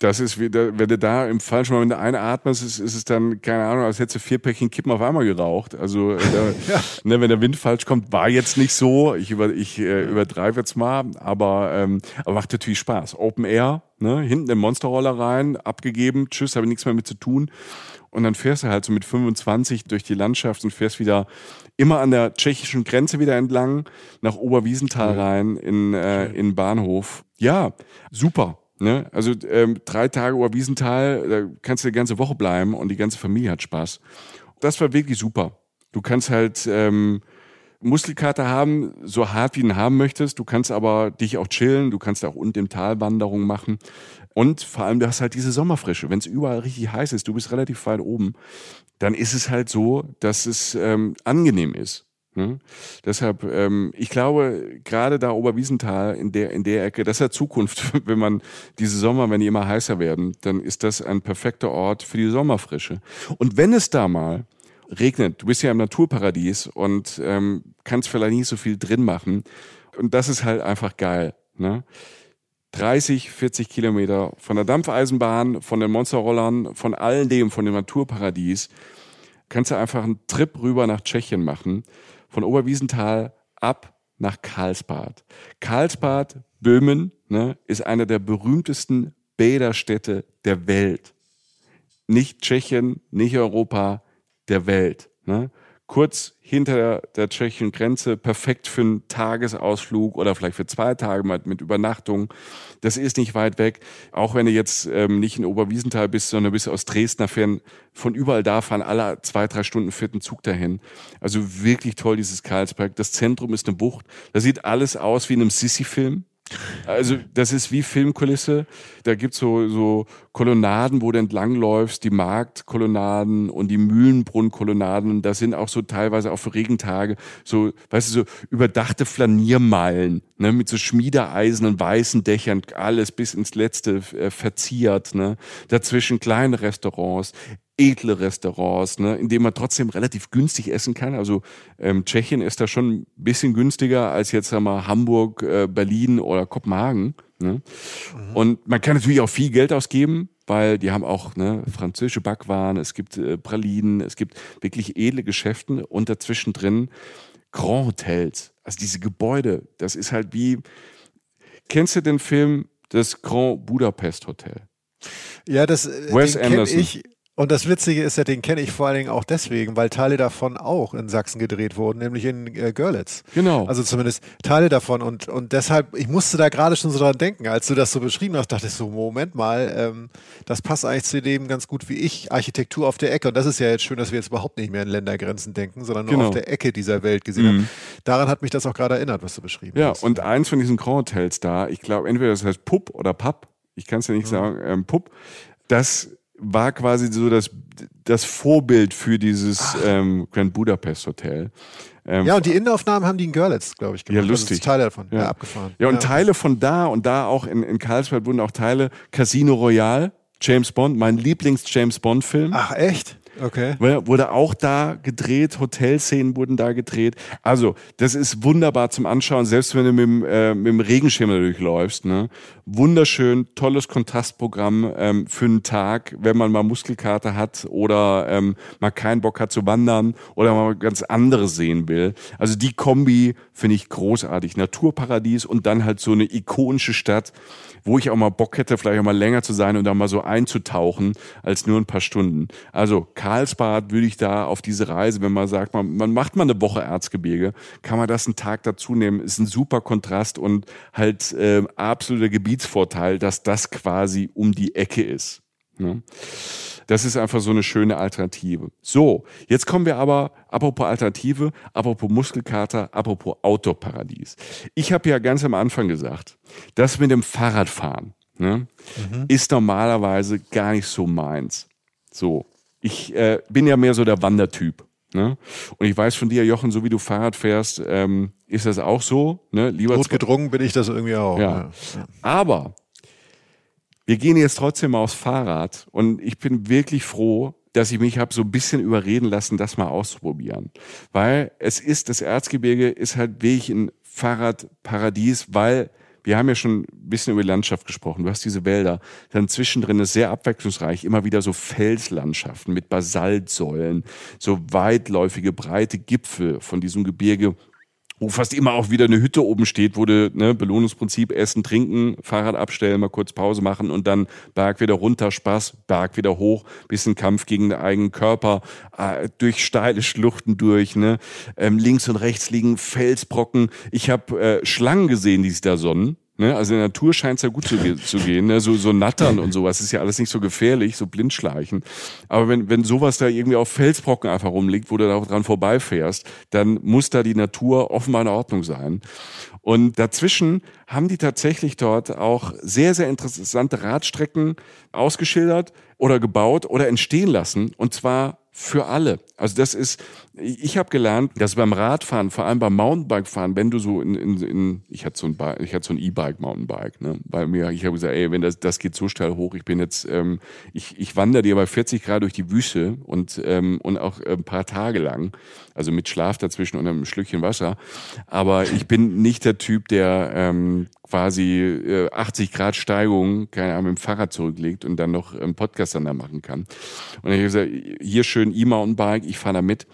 das ist wieder, wenn du da im falschen Moment einatmest, ist, ist es dann, keine Ahnung, als hättest du vier Päckchen Kippen auf einmal geraucht. Also, äh, ja. ne, wenn der Wind falsch kommt, war jetzt nicht so. Ich, über, ich äh, übertreibe jetzt mal, aber, ähm, aber macht natürlich Spaß. Open Air, ne, hinten im Monsterroller rein, abgegeben, tschüss, habe ich nichts mehr mit zu tun. Und dann fährst du halt so mit 25 durch die Landschaft und fährst wieder immer an der tschechischen Grenze wieder entlang nach Oberwiesenthal rein in, äh, in Bahnhof. Ja, super. Ne? Also ähm, drei Tage Oberwiesenthal, da kannst du die ganze Woche bleiben und die ganze Familie hat Spaß. Das war wirklich super. Du kannst halt ähm, Muskelkater haben, so hart wie du ihn haben möchtest. Du kannst aber dich auch chillen, du kannst auch unten im Tal Wanderungen machen. Und vor allem, du hast halt diese Sommerfrische. Wenn es überall richtig heiß ist, du bist relativ weit oben, dann ist es halt so, dass es ähm, angenehm ist. Ne? Deshalb, ähm, ich glaube, gerade da Oberwiesenthal in der, in der Ecke, das ja Zukunft, wenn man diese Sommer, wenn die immer heißer werden, dann ist das ein perfekter Ort für die Sommerfrische. Und wenn es da mal regnet, du bist ja im Naturparadies und ähm, kannst vielleicht nicht so viel drin machen. Und das ist halt einfach geil. Ne? 30, 40 Kilometer von der Dampfeisenbahn, von den Monsterrollern, von all dem, von dem Naturparadies, kannst du einfach einen Trip rüber nach Tschechien machen von Oberwiesenthal ab nach Karlsbad. Karlsbad, Böhmen, ne, ist einer der berühmtesten Bäderstädte der Welt. Nicht Tschechien, nicht Europa, der Welt. Ne? kurz hinter der tschechischen Grenze, perfekt für einen Tagesausflug oder vielleicht für zwei Tage mit, Übernachtung. Das ist nicht weit weg. Auch wenn du jetzt ähm, nicht in Oberwiesenthal bist, sondern bist aus Dresdner Fern, von überall da fahren alle zwei, drei Stunden vierten Zug dahin. Also wirklich toll, dieses Karlsberg. Das Zentrum ist eine Bucht. Da sieht alles aus wie in einem Sissy-Film. Also das ist wie Filmkulisse. Da gibt's so, so Kolonnaden, wo du entlangläufst, die Marktkolonnaden und die Mühlenbrunnkolonnaden. Da sind auch so teilweise auch für Regentage so, weißt du, so überdachte Flaniermeilen ne, mit so Schmiedeeisen und weißen Dächern, alles bis ins Letzte äh, verziert. Ne. Dazwischen kleine Restaurants, edle Restaurants, ne, in denen man trotzdem relativ günstig essen kann. Also ähm, Tschechien ist da schon ein bisschen günstiger als jetzt sagen wir, Hamburg, äh, Berlin oder Kopenhagen. Ne? Mhm. Und man kann natürlich auch viel Geld ausgeben, weil die haben auch ne, französische Backwaren, es gibt äh, Pralinen, es gibt wirklich edle Geschäfte und dazwischen drin Grand Hotels. Also diese Gebäude, das ist halt wie, kennst du den Film das Grand Budapest Hotel? Ja, das äh, Wes Anderson. ich Und das Witzige ist ja, den kenne ich vor allen Dingen auch deswegen, weil Teile davon auch in Sachsen gedreht wurden, nämlich in äh, Görlitz. Genau. Also zumindest Teile davon. Und, und deshalb, ich musste da gerade schon so dran denken, als du das so beschrieben hast, dachte ich so, Moment mal, ähm, das passt eigentlich zu dem ganz gut wie ich, Architektur auf der Ecke. Und das ist ja jetzt schön, dass wir jetzt überhaupt nicht mehr in Ländergrenzen denken, sondern nur Genau. auf der Ecke dieser Welt gesehen haben. Daran hat mich das auch gerade erinnert, was du beschrieben Ja, hast. und eins von diesen Grand Hotels da, ich glaube, entweder das heißt Pup oder Pub, ich kann es ja nicht sagen, ähm, Pup, das war quasi so das, das Vorbild für dieses ähm, Grand Budapest Hotel. Ähm, ja, und die Innenaufnahmen haben die in Görlitz, glaube ich, gemacht. Ja, lustig. Also Teile davon. Ja, Ja. abgefahren. Ja, und Teile von da und da auch in, in Karlsbad wurden auch Teile Casino Royale, James Bond, mein Lieblings-James Bond-Film. Ach, echt? Okay. Wurde auch da gedreht, Hotelszenen wurden da gedreht. Also, das ist wunderbar zum Anschauen, selbst wenn du mit dem, äh, mit dem Regenschirm durchläufst. Ne? Wunderschön, tolles Kontrastprogramm ähm, für einen Tag, wenn man mal Muskelkater hat oder ähm, mal keinen Bock hat zu wandern oder mal ganz anderes sehen will. Also die Kombi finde ich großartig. Naturparadies und dann halt so eine ikonische Stadt, wo ich auch mal Bock hätte, vielleicht auch mal länger zu sein und da mal so einzutauchen, als nur ein paar Stunden. Also Karlsbad würde ich da auf diese Reise, wenn man sagt, man, man macht mal eine Woche Erzgebirge, kann man das einen Tag dazu nehmen, ist ein super Kontrast und halt äh, absoluter Gebietsvorteil, dass das quasi um die Ecke ist. Ne? Das ist einfach so eine schöne Alternative. So, jetzt kommen wir aber, apropos Alternative, apropos Muskelkater, apropos Outdoor-Paradies. Ich habe ja ganz am Anfang gesagt, das mit dem Fahrradfahren ne, ist normalerweise gar nicht so meins. So, ich äh, bin ja mehr so der Wandertyp. Ne? Und ich weiß von dir, Jochen, so wie du Fahrrad fährst, ähm, ist das auch so. Ne? Lieber Notgedrungen bin ich das irgendwie auch. ja. Aber wir gehen jetzt trotzdem mal aufs Fahrrad und ich bin wirklich froh, dass ich mich habe so ein bisschen überreden lassen, das mal auszuprobieren. Weil es ist, das Erzgebirge ist halt wirklich ein Fahrradparadies, weil wir haben ja schon ein bisschen über die Landschaft gesprochen. Du hast diese Wälder. Dann zwischendrin ist sehr abwechslungsreich immer wieder so Felslandschaften mit Basaltsäulen, so weitläufige, breite Gipfel von diesem Gebirge, wo fast immer auch wieder eine Hütte oben steht, wo du, ne, Belohnungsprinzip, essen, trinken, Fahrrad abstellen, mal kurz Pause machen und dann Berg wieder runter, Spaß, Berg wieder hoch, bisschen Kampf gegen den eigenen Körper, äh, durch steile Schluchten durch, ne, ähm, links und rechts liegen Felsbrocken. Ich habe äh, Schlangen gesehen, die sich da sonnen. Ne, also in der Natur scheint es ja gut zu, zu gehen. Ne? So, so Nattern und sowas ist ja alles nicht so gefährlich, so blindschleichen. Aber wenn, wenn sowas da irgendwie auf Felsbrocken einfach rumliegt, wo du da dran vorbeifährst, dann muss da die Natur offenbar in Ordnung sein. Und dazwischen haben die tatsächlich dort auch sehr, sehr interessante Radstrecken ausgeschildert oder gebaut oder entstehen lassen. Und zwar für alle. Also das ist, ich habe gelernt, dass beim Radfahren, vor allem beim Mountainbikefahren, wenn du so in, in, in ich hatte so ein, ich hatte so ein E-Bike, Mountainbike, ne, bei mir, ich habe gesagt, ey, wenn das, das geht so steil hoch, ich bin jetzt, ähm, ich, ich wandere dir bei 40 Grad durch die Wüste und ähm, und auch ein paar Tage lang, also mit Schlaf dazwischen und einem Schlückchen Wasser, aber ich bin nicht der Typ, der ähm, quasi äh, 80 Grad Steigung, keine Ahnung, mit dem Fahrrad zurücklegt und dann noch einen Podcast dann da machen kann. Und ich habe gesagt, hier schön E-Mountainbike, ich fahre da mit.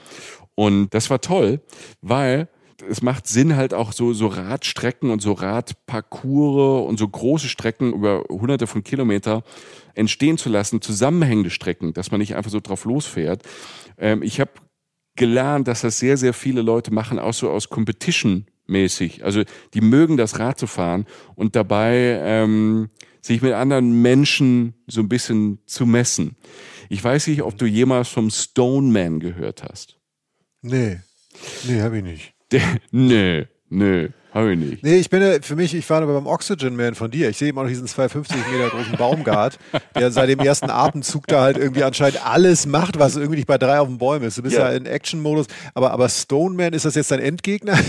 Und das war toll, weil es macht Sinn halt auch so, so Radstrecken und so Radparcours und so große Strecken über hunderte von Kilometer entstehen zu lassen, zusammenhängende Strecken, dass man nicht einfach so drauf losfährt. Ähm, ich habe gelernt, dass das sehr, sehr viele Leute machen, auch so aus Competition mäßig. Also die mögen das Rad zu fahren und dabei ähm, sich mit anderen Menschen so ein bisschen zu messen. Ich weiß nicht, ob du jemals vom Stoneman gehört hast. Nee. Nee, habe ich nicht. Der, nee, nee, habe ich nicht. Nee, ich bin ja, für mich, ich war aber beim Oxygen Man von dir. Ich sehe immer noch diesen 250 Meter großen Baumgart, der seit dem ersten Atemzug da halt irgendwie anscheinend alles macht, was irgendwie nicht bei drei auf den Bäumen ist. Du bist ja, Ja. in Action-Modus. Aber, aber Stoneman, ist das jetzt dein Endgegner?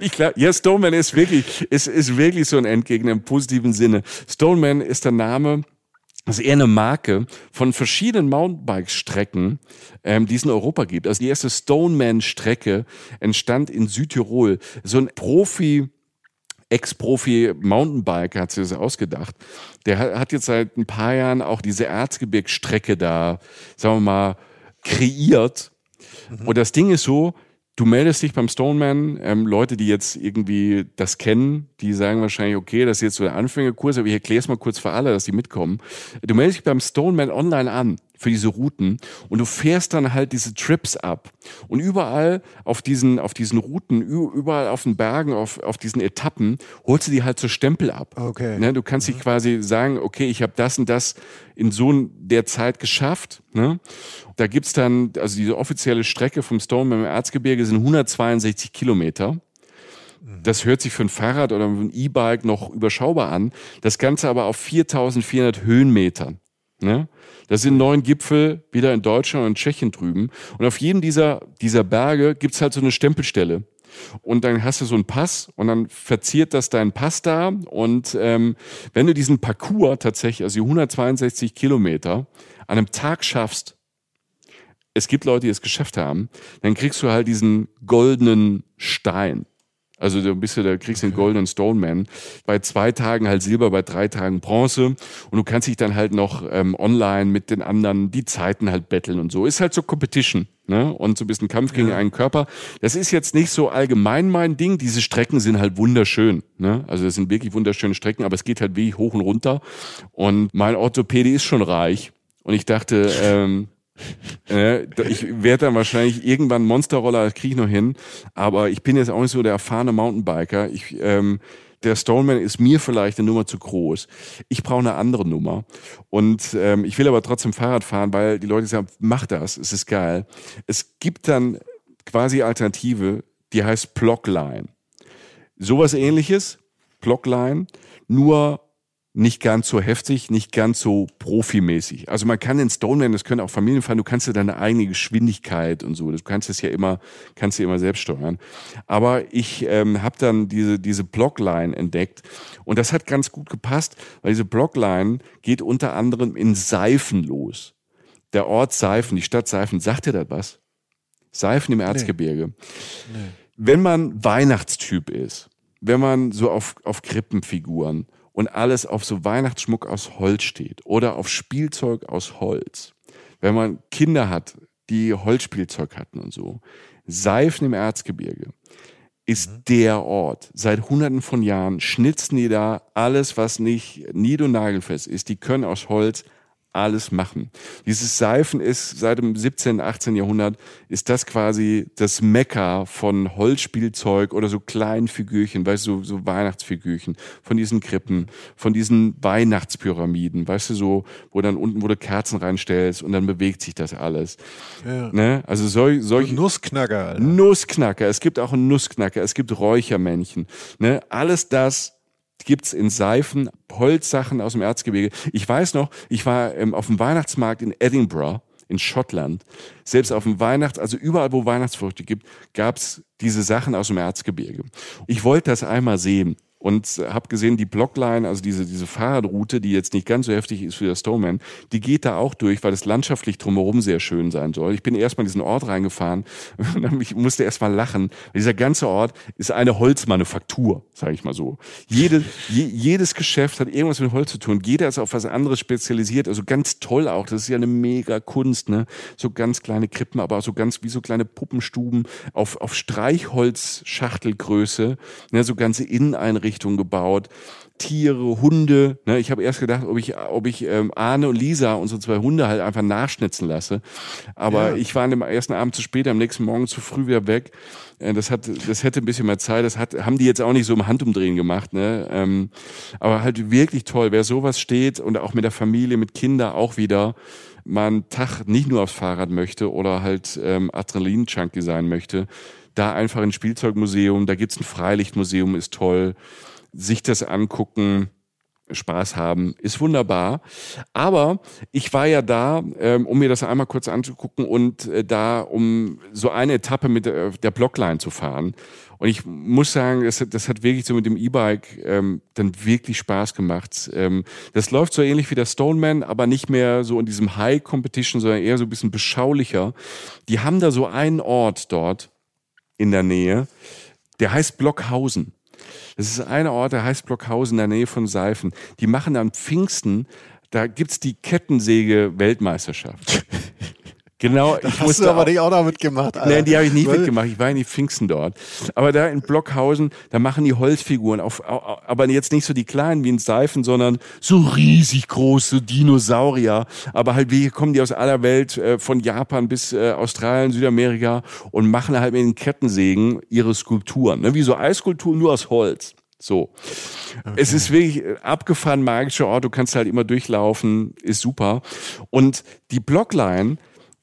Ich glaube, ja, Stoneman ist wirklich, ist, ist wirklich so ein Endgegner im positiven Sinne. Stoneman ist der Name, das ist eher eine Marke von verschiedenen Mountainbike-Strecken, ähm, die es in Europa gibt. Also die erste Stoneman-Strecke entstand in Südtirol. So ein Profi, Ex-Profi-Mountainbiker hat sich das ausgedacht. Der hat, hat jetzt seit ein paar Jahren auch diese Erzgebirgsstrecke da, sagen wir mal, kreiert. Und das Ding ist so, du meldest dich beim Stoneman, ähm, Leute, die jetzt irgendwie das kennen, die sagen wahrscheinlich, okay, das ist jetzt so der Anfängerkurs, aber ich erkläre es mal kurz für alle, dass die mitkommen. Du meldest dich beim Stoneman online an für diese Routen. Und du fährst dann halt diese Trips ab. Und überall auf diesen, auf diesen Routen, überall auf den Bergen, auf, auf diesen Etappen, holst du die halt so Stempel ab. Okay. Ne, du kannst mhm. dich quasi sagen, okay, ich habe das und das in so der Zeit geschafft. Ne? Da gibt's dann, also diese offizielle Strecke vom Stoneman im Erzgebirge sind 162 Kilometer. Das hört sich für ein Fahrrad oder ein E-Bike noch überschaubar an. Das Ganze aber auf 4400 Höhenmetern. Ne? Das sind neun Gipfel wieder in Deutschland und Tschechien drüben. Und auf jedem dieser, dieser Berge gibt's halt so eine Stempelstelle. Und dann hast du so einen Pass und dann verziert das deinen Pass da. Und ähm, wenn du diesen Parcours tatsächlich, also die 162 Kilometer, an einem Tag schaffst, es gibt Leute, die es geschafft haben, dann kriegst du halt diesen goldenen Stein. Also du bist ja, da kriegst du den Golden Stoneman. Bei zwei Tagen halt Silber, bei drei Tagen Bronze. Und du kannst dich dann halt noch ähm, online mit den anderen die Zeiten halt betteln und so. Ist halt so Competition. Ne? Und so ein bisschen Kampf gegen ja. einen Körper. Das ist jetzt nicht so allgemein mein Ding. Diese Strecken sind halt wunderschön. Ne? Also das sind wirklich wunderschöne Strecken, aber es geht halt wie hoch und runter. Und mein Orthopäde ist schon reich. Und ich dachte, ähm, äh, ich werde dann wahrscheinlich irgendwann Monsterroller, das kriege ich noch hin. Aber ich bin jetzt auch nicht so der erfahrene Mountainbiker. Ich, ähm, der Stoneman ist mir vielleicht eine Nummer zu groß. Ich brauche eine andere Nummer. Und ähm, ich will aber trotzdem Fahrrad fahren, weil die Leute sagen, mach das, es ist geil. Es gibt dann quasi Alternative, die heißt Blockline. Sowas ähnliches, Blockline, nur nicht ganz so heftig, nicht ganz so profimäßig. Also man kann den Stoneman, das können auch Familien fahren, du kannst ja deine eigene Geschwindigkeit und so, du kannst es ja immer, kannst du immer selbst steuern. Aber ich ähm, habe dann diese, diese Blockline entdeckt und das hat ganz gut gepasst, weil diese Blockline geht unter anderem in Seifen los. Der Ort Seifen, die Stadt Seifen, sagt dir das was? Seifen im Erzgebirge. Nee. Nee. Wenn man Weihnachtstyp ist, wenn man so auf, auf Krippenfiguren und alles auf so Weihnachtsschmuck aus Holz steht oder auf Spielzeug aus Holz. Wenn man Kinder hat, die Holzspielzeug hatten und so. Seifen im Erzgebirge ist mhm. der Ort. Seit hunderten von Jahren schnitzen die da alles, was nicht nied- und nagelfest ist. Die können aus Holz alles machen. Dieses Seifen ist seit dem 17., 18. Jahrhundert ist das quasi das Mekka von Holzspielzeug oder so kleinen Figürchen, weißt du, so, so Weihnachtsfigürchen, von diesen Krippen, von diesen Weihnachtspyramiden, weißt du, so, wo dann unten, wo du Kerzen reinstellst und dann bewegt sich das alles. Ja. Ne? Also sol, solche. Nussknacker. Alter. Nussknacker. Es gibt auch einen Nussknacker. Es gibt Räuchermännchen. Ne? Alles das gibt's in Seifen, Holzsachen aus dem Erzgebirge. Ich weiß noch, ich war ähm, auf dem Weihnachtsmarkt in Edinburgh in Schottland. Selbst auf dem Weihnachts-, also überall, wo Weihnachtsfrüchte gibt, gab's diese Sachen aus dem Erzgebirge. Ich wollte das einmal sehen und habe gesehen, die Blockline, also diese, diese Fahrradroute, die jetzt nicht ganz so heftig ist wie der Stoneman, die geht da auch durch, weil das landschaftlich drumherum sehr schön sein soll. Ich bin erstmal in diesen Ort reingefahren und ich musste erstmal lachen. Dieser ganze Ort ist eine Holzmanufaktur, sage ich mal so. Jede, je, jedes Geschäft hat irgendwas mit Holz zu tun. Jeder ist auf was anderes spezialisiert. Also ganz toll auch. Das ist ja eine mega Kunst, ne? So ganz kleine Krippen, aber auch so ganz wie so kleine Puppenstuben auf, auf Streichholzschachtelgröße, ne? so ganze Inneneinrichtungen Einrichtungen gebaut. Tiere, Hunde. Ne? Ich habe erst gedacht, ob ich, ob ich ähm, Arne und Lisa, unsere zwei Hunde, halt einfach nachschnitzen lasse. Aber ja. ich war an dem ersten Abend zu spät, am nächsten Morgen zu früh wieder weg. Äh, das hat, das hätte ein bisschen mehr Zeit. Das hat, haben die jetzt auch nicht so im Handumdrehen gemacht. Ne? Ähm, aber halt wirklich toll, wer sowas steht und auch mit der Familie, mit Kindern auch wieder mal einen Tag nicht nur aufs Fahrrad möchte oder halt ähm, Adrenalin-Junkie sein möchte, da einfach ein Spielzeugmuseum, da gibt's ein Freilichtmuseum, ist toll. Sich das angucken, Spaß haben, ist wunderbar. Aber ich war ja da, ähm, um mir das einmal kurz anzugucken und äh, da, um so eine Etappe mit der, der Blockline zu fahren. Und ich muss sagen, das, das hat wirklich so mit dem E-Bike ähm, dann wirklich Spaß gemacht. Ähm, das läuft so ähnlich wie der Stoneman, aber nicht mehr so in diesem High Competition, sondern eher so ein bisschen beschaulicher. Die haben da so einen Ort dort, in der Nähe. Der heißt Blockhausen. Das ist ein Ort, der heißt Blockhausen in der Nähe von Seifen. Die machen am Pfingsten, da gibt's die Kettensäge-Weltmeisterschaft. Genau, ich hast musste du aber auch, nicht auch noch mitgemacht. Alter. Nein, die habe ich nicht mitgemacht. Ich war in die Pfingsten dort. Aber da in Blockhausen, da machen die Holzfiguren, auf, aber jetzt nicht so die kleinen wie in Seifen, sondern so riesig große Dinosaurier. Aber halt, wie kommen die aus aller Welt, äh, von Japan bis äh, Australien, Südamerika und machen halt mit den Kettensägen ihre Skulpturen. Ne? Wie so Eisskulpturen, nur aus Holz. So. Okay. Es ist wirklich abgefahren, magischer Ort. Du kannst halt immer durchlaufen, ist super. Und die Blockline,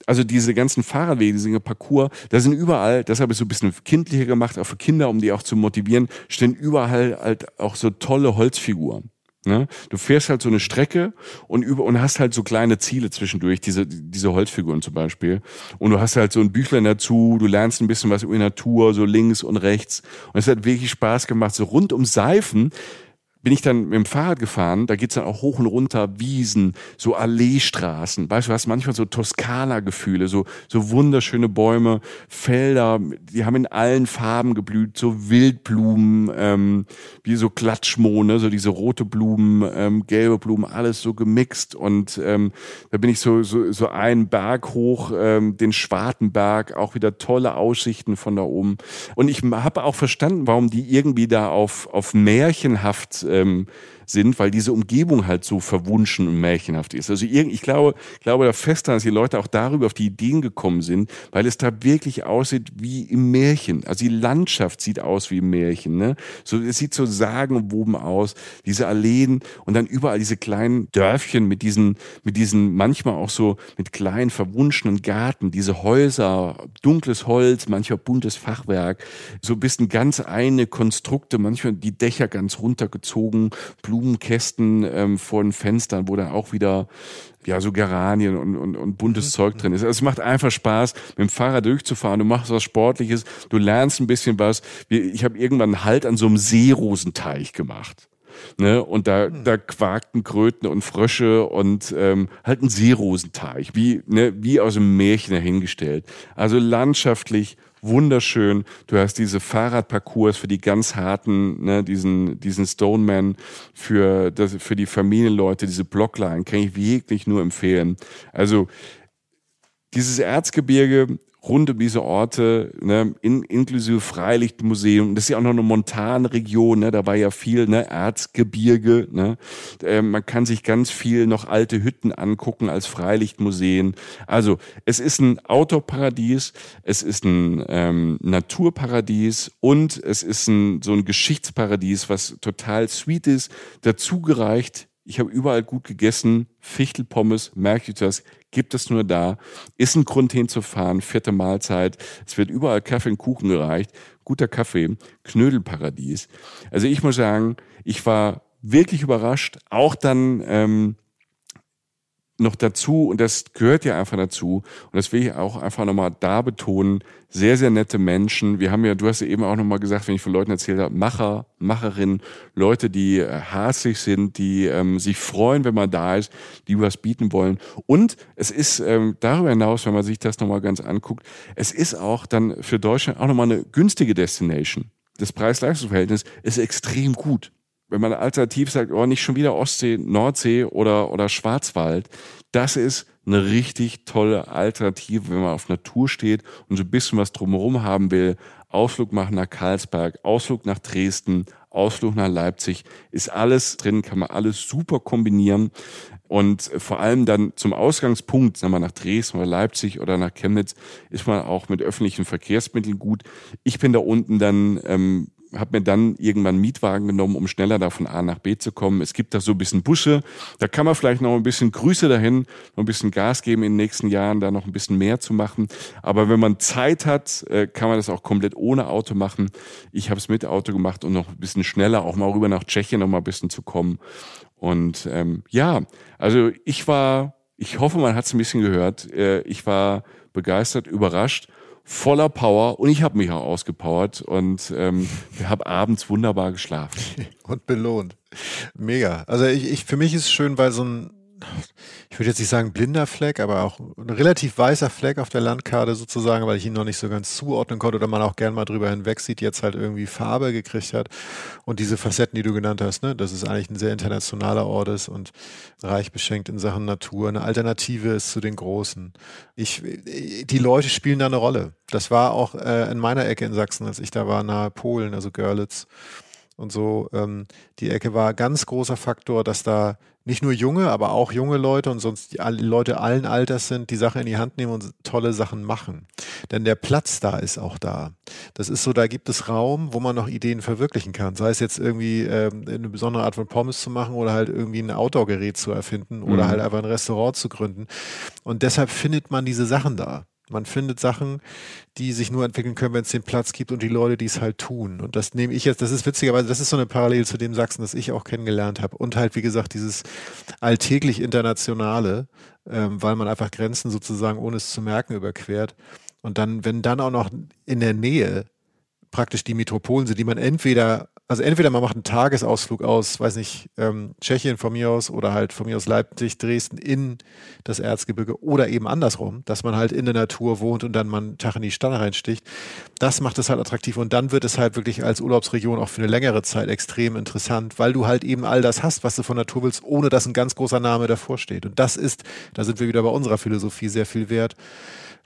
also diese ganzen Fahrradwege, diese Parcours, da sind überall, das habe ich so ein bisschen kindlicher gemacht, auch für Kinder, um die auch zu motivieren, stehen überall halt auch so tolle Holzfiguren. Ne? Du fährst halt so eine Strecke und über und hast halt so kleine Ziele zwischendurch, diese, diese Holzfiguren zum Beispiel. Und du hast halt so ein Büchlein dazu, du lernst ein bisschen was über die Natur, so links und rechts. Und es hat wirklich Spaß gemacht, so rund um Seifen bin ich dann mit dem Fahrrad gefahren, da geht's dann auch hoch und runter, Wiesen, so Alleestraßen, weißt du, hast manchmal so Toskana-Gefühle, so, so wunderschöne Bäume, Felder, die haben in allen Farben geblüht, so Wildblumen, ähm, wie so Klatschmohne, so diese rote Blumen, ähm, gelbe Blumen, alles so gemixt. Und ähm, da bin ich so, so, so einen Berg hoch, ähm, den Schwartenberg, auch wieder tolle Aussichten von da oben. Und ich habe auch verstanden, warum die irgendwie da auf, auf märchenhaft ähm, sind, weil diese Umgebung halt so verwunschen und märchenhaft ist. Also ich glaube, ich glaube da fest daran, dass die Leute auch darüber auf die Ideen gekommen sind, weil es da wirklich aussieht wie im Märchen. Also die Landschaft sieht aus wie im Märchen. Ne? So, es sieht so sagenumwoben aus, diese Alleen und dann überall diese kleinen Dörfchen mit diesen, mit diesen manchmal auch so mit kleinen verwunschenen Garten, diese Häuser, dunkles Holz, manchmal buntes Fachwerk, so ein bisschen ganz eine Konstrukte, manchmal die Dächer ganz runtergezogen, Blumen Blumenkästen ähm, vor den Fenstern, wo dann auch wieder ja so Geranien und, und, und buntes mhm. Zeug drin ist. Also es macht einfach Spaß, mit dem Fahrrad durchzufahren. Du machst was Sportliches, du lernst ein bisschen was. Ich habe irgendwann einen Halt an so einem Seerosenteich gemacht. Ne? Und da, hm. da quakten Kröten und Frösche und ähm, halt ein Seerosenteich, wie, ne, wie aus einem Märchen dahingestellt. Also landschaftlich wunderschön. Du hast diese Fahrradparcours für die ganz harten, ne, diesen, diesen Stoneman für, das, für die Familienleute, diese Blockline, kann ich wirklich nur empfehlen. Also, dieses Erzgebirge rund um diese Orte, ne, in, inklusive Freilichtmuseum. Das ist ja auch noch eine Montanregion, ne, da war ja viel ne, Erzgebirge. Ne. Äh, man kann sich ganz viel noch alte Hütten angucken als Freilichtmuseen. Also es ist ein Outdoor-Paradies, es ist ein ähm, Naturparadies und es ist ein, so ein Geschichtsparadies, was total sweet ist. Dazu gereicht ich habe überall gut gegessen, Fichtelpommes, merke ich das, gibt es nur da, ist ein Grund hinzufahren, vierte Mahlzeit, es wird überall Kaffee und Kuchen gereicht, guter Kaffee, Knödelparadies. Also ich muss sagen, ich war wirklich überrascht, auch dann ähm, noch dazu, und das gehört ja einfach dazu, und das will ich auch einfach nochmal da betonen, sehr, sehr nette Menschen. Wir haben ja, du hast ja eben auch nochmal gesagt, wenn ich von Leuten erzählt habe, Macher, Macherinnen, Leute, die äh, herzlich sind, die ähm, sich freuen, wenn man da ist, die was bieten wollen. Und es ist ähm, darüber hinaus, wenn man sich das nochmal ganz anguckt, es ist auch dann für Deutschland auch nochmal eine günstige Destination. Das Preis-Leistungs-Verhältnis ist extrem gut wenn man alternativ sagt, oh, nicht schon wieder Ostsee, Nordsee oder, oder Schwarzwald, das ist eine richtig tolle Alternative, wenn man auf Natur steht und so ein bisschen was drumherum haben will. Ausflug machen nach Karlsberg, Ausflug nach Dresden, Ausflug nach Leipzig, ist alles drin, kann man alles super kombinieren. Und vor allem dann zum Ausgangspunkt, sagen wir nach Dresden oder Leipzig oder nach Chemnitz, ist man auch mit öffentlichen Verkehrsmitteln gut. Ich bin da unten dann ähm, habe mir dann irgendwann Mietwagen genommen, um schneller da von A nach B zu kommen. Es gibt da so ein bisschen Busse, da kann man vielleicht noch ein bisschen Grüße dahin, noch ein bisschen Gas geben in den nächsten Jahren, da noch ein bisschen mehr zu machen. Aber wenn man Zeit hat, äh, kann man das auch komplett ohne Auto machen. Ich habe es mit Auto gemacht und noch ein bisschen schneller auch mal rüber nach Tschechien noch mal ein bisschen zu kommen. Und ähm, ja, also ich war, ich hoffe, man hat es ein bisschen gehört. Äh, ich war begeistert, überrascht voller Power und ich habe mich auch ausgepowert und ähm, habe abends wunderbar geschlafen. Und belohnt. Mega. Also ich, ich für mich ist es schön, weil so ein ich würde jetzt nicht sagen blinder Fleck, aber auch ein relativ weißer Fleck auf der Landkarte sozusagen, weil ich ihn noch nicht so ganz zuordnen konnte oder man auch gern mal drüber hinweg sieht, jetzt halt irgendwie Farbe gekriegt hat. Und diese Facetten, die du genannt hast, ne, dass es eigentlich ein sehr internationaler Ort ist und reich beschenkt in Sachen Natur, eine Alternative ist zu den Großen. Ich, die Leute spielen da eine Rolle. Das war auch äh, in meiner Ecke in Sachsen, als ich da war, nahe Polen, also Görlitz und so. Ähm, die Ecke war ganz großer Faktor, dass da nicht nur junge, aber auch junge Leute und sonst die Leute allen Alters sind, die Sache in die Hand nehmen und tolle Sachen machen. Denn der Platz da ist auch da. Das ist so, da gibt es Raum, wo man noch Ideen verwirklichen kann. Sei es jetzt irgendwie ähm, eine besondere Art von Pommes zu machen oder halt irgendwie ein Outdoor-Gerät zu erfinden oder mhm. halt einfach ein Restaurant zu gründen. Und deshalb findet man diese Sachen da. Man findet Sachen, die sich nur entwickeln können, wenn es den Platz gibt und die Leute, die es halt tun. Und das nehme ich jetzt, das ist witzigerweise, das ist so eine Parallele zu dem Sachsen, das ich auch kennengelernt habe. Und halt, wie gesagt, dieses alltäglich Internationale, ähm, weil man einfach Grenzen sozusagen, ohne es zu merken, überquert. Und dann, wenn dann auch noch in der Nähe praktisch die Metropolen sind, die man entweder also entweder man macht einen Tagesausflug aus, weiß nicht, ähm, Tschechien von mir aus oder halt von mir aus Leipzig, Dresden in das Erzgebirge oder eben andersrum, dass man halt in der Natur wohnt und dann mal einen Tag in die Stadt reinsticht. Das macht es halt attraktiv und dann wird es halt wirklich als Urlaubsregion auch für eine längere Zeit extrem interessant, weil du halt eben all das hast, was du von Natur willst, ohne dass ein ganz großer Name davor steht. Und das ist, da sind wir wieder bei unserer Philosophie sehr viel wert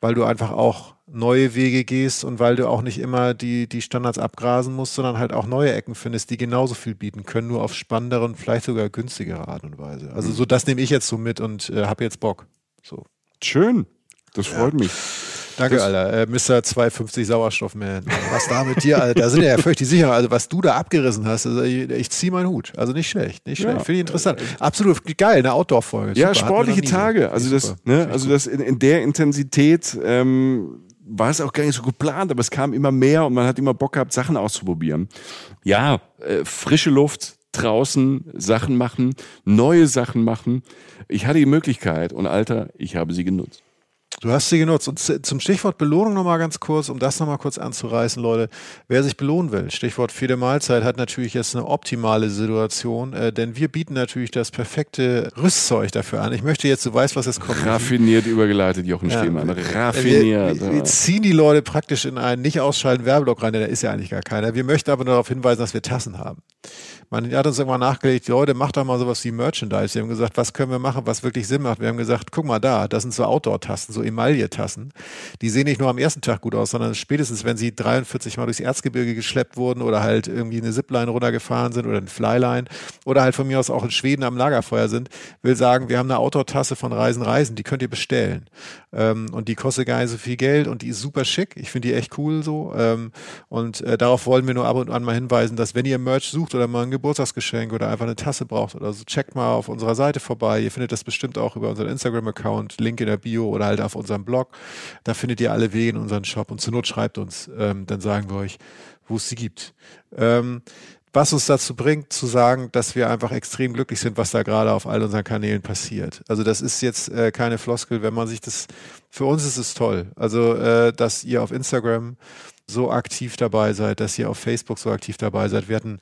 weil du einfach auch neue Wege gehst und weil du auch nicht immer die, die Standards abgrasen musst, sondern halt auch neue Ecken findest, die genauso viel bieten können, nur auf spannendere und vielleicht sogar günstigere Art und Weise. Also so das nehme ich jetzt so mit und äh, habe jetzt Bock. So. Schön. Das freut ja. mich. Danke, das Alter. Äh, Mr. 250 Sauerstoffman. Was da mit dir, Alter? Da sind ja völlig sicher. Also, was du da abgerissen hast, also ich, ich ziehe meinen Hut. Also nicht schlecht, nicht schlecht. Ja. Finde ich interessant. Absolut geil, eine Outdoor-Folge. Ja, sportliche Tage. Also das, ne, also das in, in der Intensität ähm, war es auch gar nicht so geplant, aber es kam immer mehr und man hat immer Bock gehabt, Sachen auszuprobieren. Ja, äh, frische Luft, draußen Sachen machen, neue Sachen machen. Ich hatte die Möglichkeit und Alter, ich habe sie genutzt. Du hast sie genutzt. Und zum Stichwort Belohnung nochmal ganz kurz, um das nochmal kurz anzureißen, Leute. Wer sich belohnen will, Stichwort viele Mahlzeit, hat natürlich jetzt eine optimale Situation, äh, denn wir bieten natürlich das perfekte Rüstzeug dafür an. Ich möchte jetzt, du weißt, was es kommt. Raffiniert übergeleitet, Jochen ja. Stehmann. Raffiniert. Wir, wir, ziehen die Leute praktisch in einen nicht ausschalten Werbeblock rein, denn da ist ja eigentlich gar keiner. Wir möchten aber nur darauf hinweisen, dass wir Tassen haben. Man hat uns irgendwann nachgelegt, Leute, macht doch mal sowas wie Merchandise. Wir haben gesagt, was können wir machen, was wirklich Sinn macht. Wir haben gesagt, guck mal da, das sind so Outdoor-Tasten, so Emaille-Tassen. Die sehen nicht nur am ersten Tag gut aus, sondern spätestens, wenn sie 43 Mal durchs Erzgebirge geschleppt wurden oder halt irgendwie eine Zipline runtergefahren sind oder eine Flyline oder halt von mir aus auch in Schweden am Lagerfeuer sind, will sagen, wir haben eine Outdoor-Tasse von Reisen Reisen, die könnt ihr bestellen. Ähm, und die kostet gar nicht so viel Geld und die ist super schick. Ich finde die echt cool so. Ähm, und äh, darauf wollen wir nur ab und an mal hinweisen, dass wenn ihr Merch sucht oder mal ein Geburtstagsgeschenk oder einfach eine Tasse braucht oder so, checkt mal auf unserer Seite vorbei. Ihr findet das bestimmt auch über unseren Instagram-Account, Link in der Bio oder halt auf unserem Blog. Da findet ihr alle Wege in unseren Shop und zur Not schreibt uns, ähm, dann sagen wir euch, wo es sie gibt. Ähm, was uns dazu bringt, zu sagen, dass wir einfach extrem glücklich sind, was da gerade auf all unseren Kanälen passiert. Also das ist jetzt äh, keine Floskel, wenn man sich das, für uns ist es toll. Also, äh, dass ihr auf Instagram so aktiv dabei seid, dass ihr auf Facebook so aktiv dabei seid. Wir hatten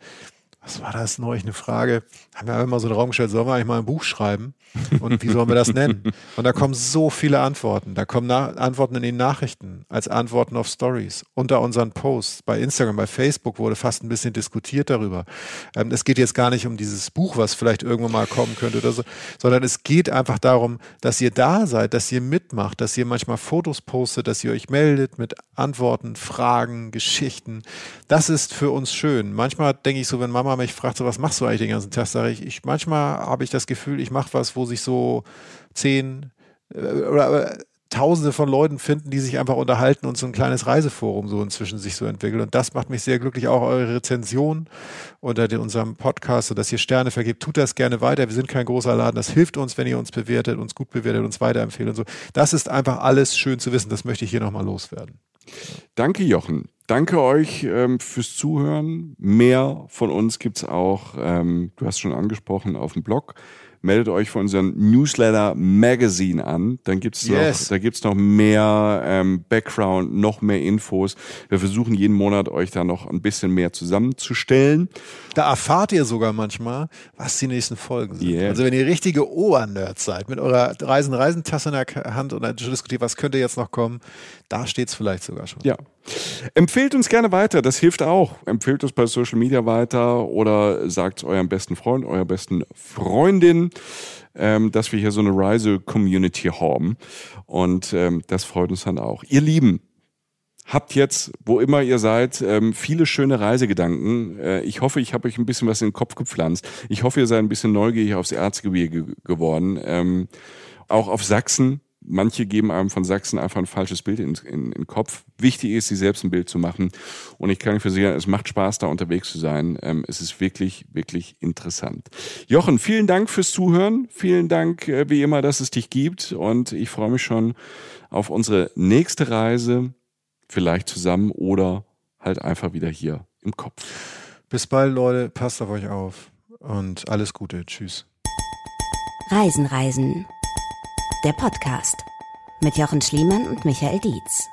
was war das neulich, eine Frage, haben wir immer so einen Raum gestellt, sollen wir eigentlich mal ein Buch schreiben? Und wie sollen wir das nennen? Und da kommen so viele Antworten. Da kommen Na Antworten in den Nachrichten, als Antworten auf Stories, unter unseren Posts, bei Instagram, bei Facebook wurde fast ein bisschen diskutiert darüber. Ähm, es geht jetzt gar nicht um dieses Buch, was vielleicht irgendwann mal kommen könnte oder so, sondern es geht einfach darum, dass ihr da seid, dass ihr mitmacht, dass ihr manchmal Fotos postet, dass ihr euch meldet mit Antworten, Fragen, Geschichten. Das ist für uns schön. Manchmal denke ich so, wenn Mama Mama mich fragt, so, was machst du eigentlich den ganzen Tag, sage ich, ich manchmal habe ich das Gefühl, ich mache was, wo sich so zehn äh, oder äh, Tausende von Leuten finden, die sich einfach unterhalten und so ein kleines Reiseforum so inzwischen sich so entwickelt. Und das macht mich sehr glücklich. Auch eure Rezension unter unserem Podcast, so dass ihr Sterne vergebt, tut das gerne weiter. Wir sind kein großer Laden. Das hilft uns, wenn ihr uns bewertet, uns gut bewertet, uns weiterempfehlt und so. Das ist einfach alles schön zu wissen. Das möchte ich hier nochmal loswerden. Danke, Jochen. Danke euch ähm, fürs Zuhören. Mehr von uns gibt es auch, ähm, du hast schon angesprochen, auf dem Blog meldet euch für unseren Newsletter Magazine an. Dann gibt's Yes. noch, da gibt's noch mehr ähm, Background, noch mehr Infos. Wir versuchen jeden Monat euch da noch ein bisschen mehr zusammenzustellen. Da erfahrt ihr sogar manchmal, was die nächsten Folgen sind. Yeah. Also wenn ihr richtige Obernerds seid, mit eurer Reisen-Reisentasse in der Hand und dann diskutiert, was könnte jetzt noch kommen, da steht's vielleicht sogar schon. Ja. Empfehlt uns gerne weiter, das hilft auch. Empfehlt uns bei Social Media weiter oder sagt eurem besten Freund, eurer besten Freundin, ähm, dass wir hier so eine Reise-Community haben. Und ähm, das freut uns dann auch. Ihr Lieben, habt jetzt, wo immer ihr seid, ähm, viele schöne Reisegedanken. Äh, ich hoffe, ich habe euch ein bisschen was in den Kopf gepflanzt. Ich hoffe, ihr seid ein bisschen neugierig aufs Erzgebirge geworden. Ähm, auch auf Sachsen. Manche geben einem von Sachsen einfach ein falsches Bild in, in, in den Kopf. Wichtig ist, sich selbst ein Bild zu machen. Und ich kann euch versichern, es macht Spaß, da unterwegs zu sein. Ähm, es ist wirklich, wirklich interessant. Jochen, vielen Dank fürs Zuhören. Vielen Dank, äh, wie immer, dass es dich gibt. Und ich freue mich schon auf unsere nächste Reise. Vielleicht zusammen oder halt einfach wieder hier im Kopf. Bis bald, Leute. Passt auf euch auf. Und alles Gute. Tschüss. Reisen, Reisen. Der Podcast mit Jochen Schliemann und Michael Dietz.